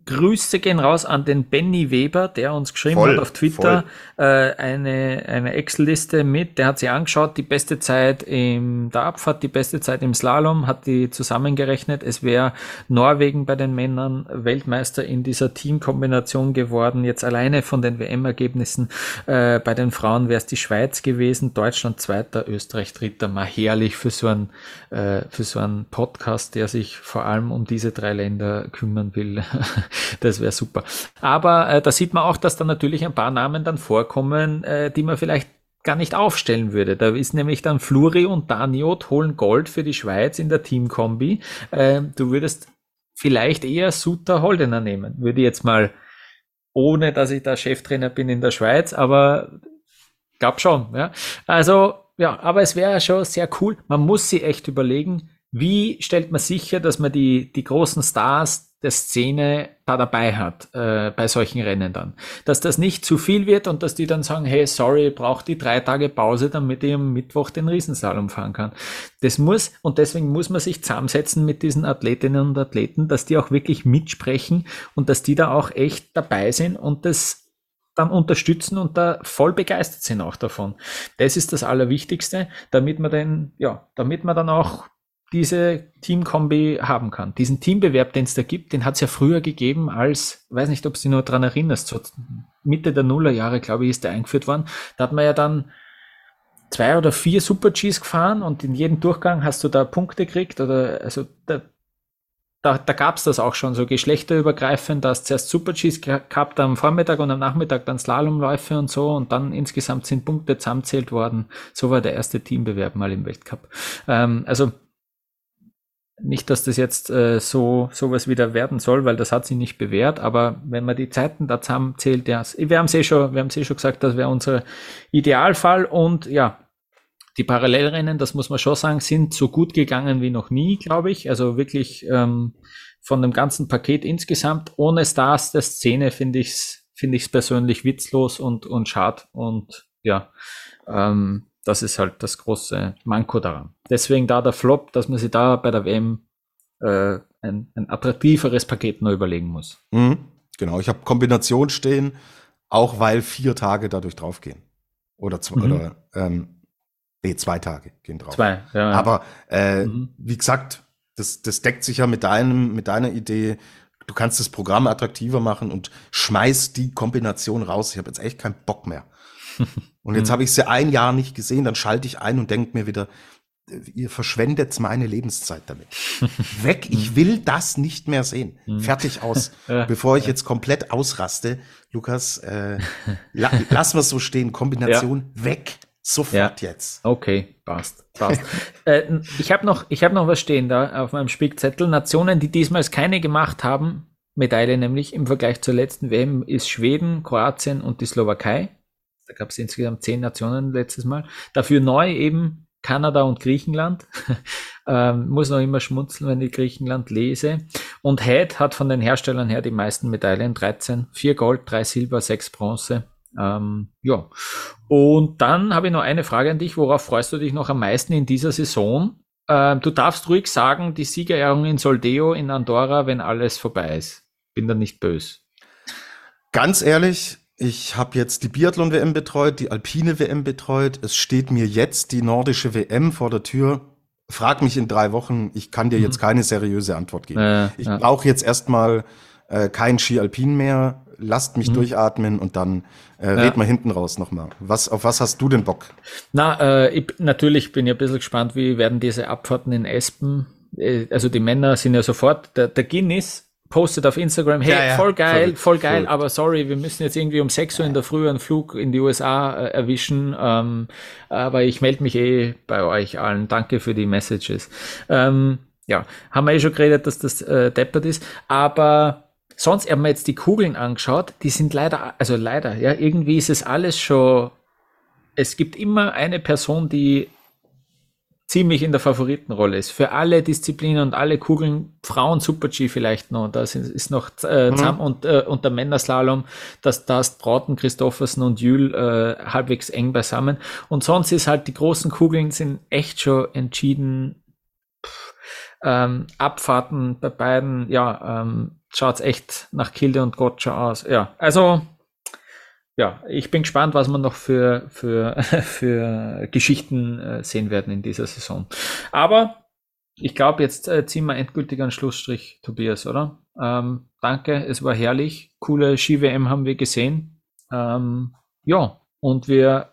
Speaker 2: Grüße gehen raus an den Benny Weber, der uns geschrieben voll, hat auf Twitter äh, eine, eine Excel-Liste mit. Der hat sich angeschaut, die beste Zeit im der Abfahrt, die beste Zeit im Slalom, hat die zusammengerechnet. Es wäre Norwegen bei den Männern Weltmeister in dieser Teamkombination geworden. Jetzt alleine von den WM-Ergebnissen. Äh, bei den Frauen wäre es die Schweiz gewesen, Deutschland zweiter, Österreich dritter. Mal herrlich für so einen, äh, für so einen Podcast, der sich vor allem um diese drei Länder kümmern will. das wäre super. Aber äh, da sieht man auch, dass da natürlich ein paar Namen dann vorkommen, äh, die man vielleicht gar nicht aufstellen würde. Da ist nämlich dann Fluri und Daniot holen Gold für die Schweiz in der Teamkombi. Äh, du würdest vielleicht eher Suter Holdener nehmen, würde jetzt mal, ohne dass ich da Cheftrainer bin in der Schweiz, aber glaub schon. Ja. Also ja, aber es wäre schon sehr cool. Man muss sich echt überlegen, wie stellt man sicher, dass man die, die großen Stars der Szene da dabei hat äh, bei solchen Rennen dann. Dass das nicht zu viel wird und dass die dann sagen, hey, sorry, braucht die drei Tage Pause, damit ich am Mittwoch den Riesensalon fahren kann. Das muss, und deswegen muss man sich zusammensetzen mit diesen Athletinnen und Athleten, dass die auch wirklich mitsprechen und dass die da auch echt dabei sind und das dann unterstützen und da voll begeistert sind auch davon. Das ist das Allerwichtigste, damit man dann, ja, damit man dann auch diese Teamkombi haben kann. Diesen Teambewerb, den es da gibt, den hat es ja früher gegeben als, weiß nicht, ob du dich nur dran erinnerst, so Mitte der Nullerjahre, glaube ich, ist der eingeführt worden. Da hat man ja dann zwei oder vier Super Gs gefahren und in jedem Durchgang hast du da Punkte gekriegt oder also da, da, da gab es das auch schon, so geschlechterübergreifend, dass zuerst Super Gs gehabt am Vormittag und am Nachmittag dann Slalomläufe und so und dann insgesamt sind Punkte zusammenzählt worden. So war der erste Teambewerb mal im Weltcup. Ähm, also nicht, dass das jetzt äh, so sowas wieder werden soll, weil das hat sich nicht bewährt, aber wenn man die Zeiten da zusammenzählt, ja, wir haben es eh schon, wir haben es eh schon gesagt, das wäre unser Idealfall und ja, die Parallelrennen, das muss man schon sagen, sind so gut gegangen wie noch nie, glaube ich. Also wirklich ähm, von dem ganzen Paket insgesamt. Ohne Stars der Szene finde ich es finde ich persönlich witzlos und, und schade. Und ja, ähm, das ist halt das große Manko daran. Deswegen da der Flop, dass man sich da bei der WM äh, ein, ein attraktiveres Paket neu überlegen muss.
Speaker 3: Mhm, genau, ich habe Kombination stehen, auch weil vier Tage dadurch draufgehen. Oder, zwei, mhm. oder ähm, nee, zwei Tage gehen drauf. Zwei, ja. Aber äh, mhm. wie gesagt, das, das deckt sich ja mit deinem, mit deiner Idee. Du kannst das Programm attraktiver machen und schmeißt die Kombination raus. Ich habe jetzt echt keinen Bock mehr. Und jetzt mhm. habe ich sie ein Jahr nicht gesehen, dann schalte ich ein und denke mir wieder, ihr verschwendet meine Lebenszeit damit. Weg, ich mhm. will das nicht mehr sehen. Mhm. Fertig aus. Bevor ich jetzt komplett ausraste, Lukas, äh, la lass wir so stehen, Kombination ja. weg. Sofort ja. jetzt.
Speaker 2: Okay, passt. passt. äh, ich habe noch, ich hab noch was stehen da auf meinem Spickzettel. Nationen, die diesmal keine gemacht haben, Medaille nämlich im Vergleich zur letzten WM, ist Schweden, Kroatien und die Slowakei. Da gab es insgesamt zehn Nationen letztes Mal. Dafür neu eben Kanada und Griechenland. ähm, muss noch immer schmunzeln, wenn ich Griechenland lese. Und Head hat von den Herstellern her die meisten Medaillen, 13, 4 Gold, 3 Silber, 6 Bronze. Ähm, ja. Und dann habe ich noch eine Frage an dich. Worauf freust du dich noch am meisten in dieser Saison? Ähm, du darfst ruhig sagen, die Siegerehrung in Soldeo in Andorra, wenn alles vorbei ist. Bin da nicht böse.
Speaker 3: Ganz ehrlich, ich habe jetzt die Biathlon-WM betreut, die Alpine WM betreut. Es steht mir jetzt die nordische WM vor der Tür. Frag mich in drei Wochen. Ich kann dir mhm. jetzt keine seriöse Antwort geben. Äh, ich ja. brauche jetzt erstmal äh, kein Ski Alpin mehr. Lasst mich mhm. durchatmen und dann äh, ja. red mal hinten raus nochmal. Was, auf was hast du denn Bock?
Speaker 2: Na, äh, ich, natürlich bin ich ein bisschen gespannt, wie werden diese Abfahrten in Espen. Äh, also die Männer sind ja sofort, der, der Guinness postet auf Instagram, hey, ja, ja, voll geil, voll, voll geil, voll. aber sorry, wir müssen jetzt irgendwie um 6 Uhr in der Früh einen Flug in die USA äh, erwischen, ähm, aber ich melde mich eh bei euch allen. Danke für die Messages. Ähm, ja, haben wir eh schon geredet, dass das äh, deppert ist, aber sonst haben wir jetzt die Kugeln angeschaut, die sind leider, also leider, ja, irgendwie ist es alles schon, es gibt immer eine Person, die ziemlich in der Favoritenrolle ist. Für alle Disziplinen und alle Kugeln, Frauen Super-G vielleicht noch, da ist noch äh, mhm. und, äh, und der Männerslalom, dass das Brauten, Christoffersen und Jül äh, halbwegs eng beisammen. Und sonst ist halt, die großen Kugeln sind echt schon entschieden. Pff, ähm, Abfahrten bei beiden, ja, ähm, schaut's echt nach Kilde und Gotcha aus. Ja, also ja, ich bin gespannt, was wir noch für, für, für Geschichten äh, sehen werden in dieser Saison. Aber ich glaube, jetzt äh, ziehen wir endgültig einen Schlussstrich, Tobias, oder? Ähm, danke, es war herrlich. Coole Ski-WM haben wir gesehen. Ähm, ja, und wir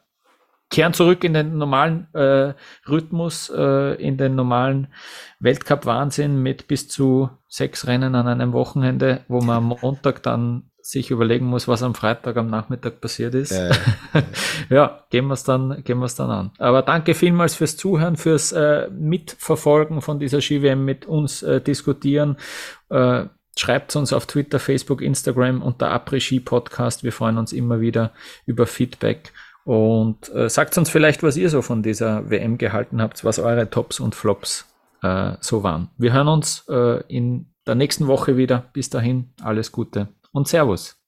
Speaker 2: kehren zurück in den normalen äh, Rhythmus, äh, in den normalen Weltcup-Wahnsinn mit bis zu sechs Rennen an einem Wochenende, wo man am Montag dann sich überlegen muss, was am Freitag am Nachmittag passiert ist. Äh, ja, gehen wir es dann, gehen wir es dann an. Aber danke vielmals fürs Zuhören, fürs äh, Mitverfolgen von dieser Ski-WM mit uns äh, diskutieren. Äh, schreibt uns auf Twitter, Facebook, Instagram unter Après-Ski Podcast. Wir freuen uns immer wieder über Feedback. Und äh, sagt uns vielleicht, was ihr so von dieser WM gehalten habt, was eure Tops und Flops äh, so waren. Wir hören uns äh, in der nächsten Woche wieder. Bis dahin, alles Gute und Servus.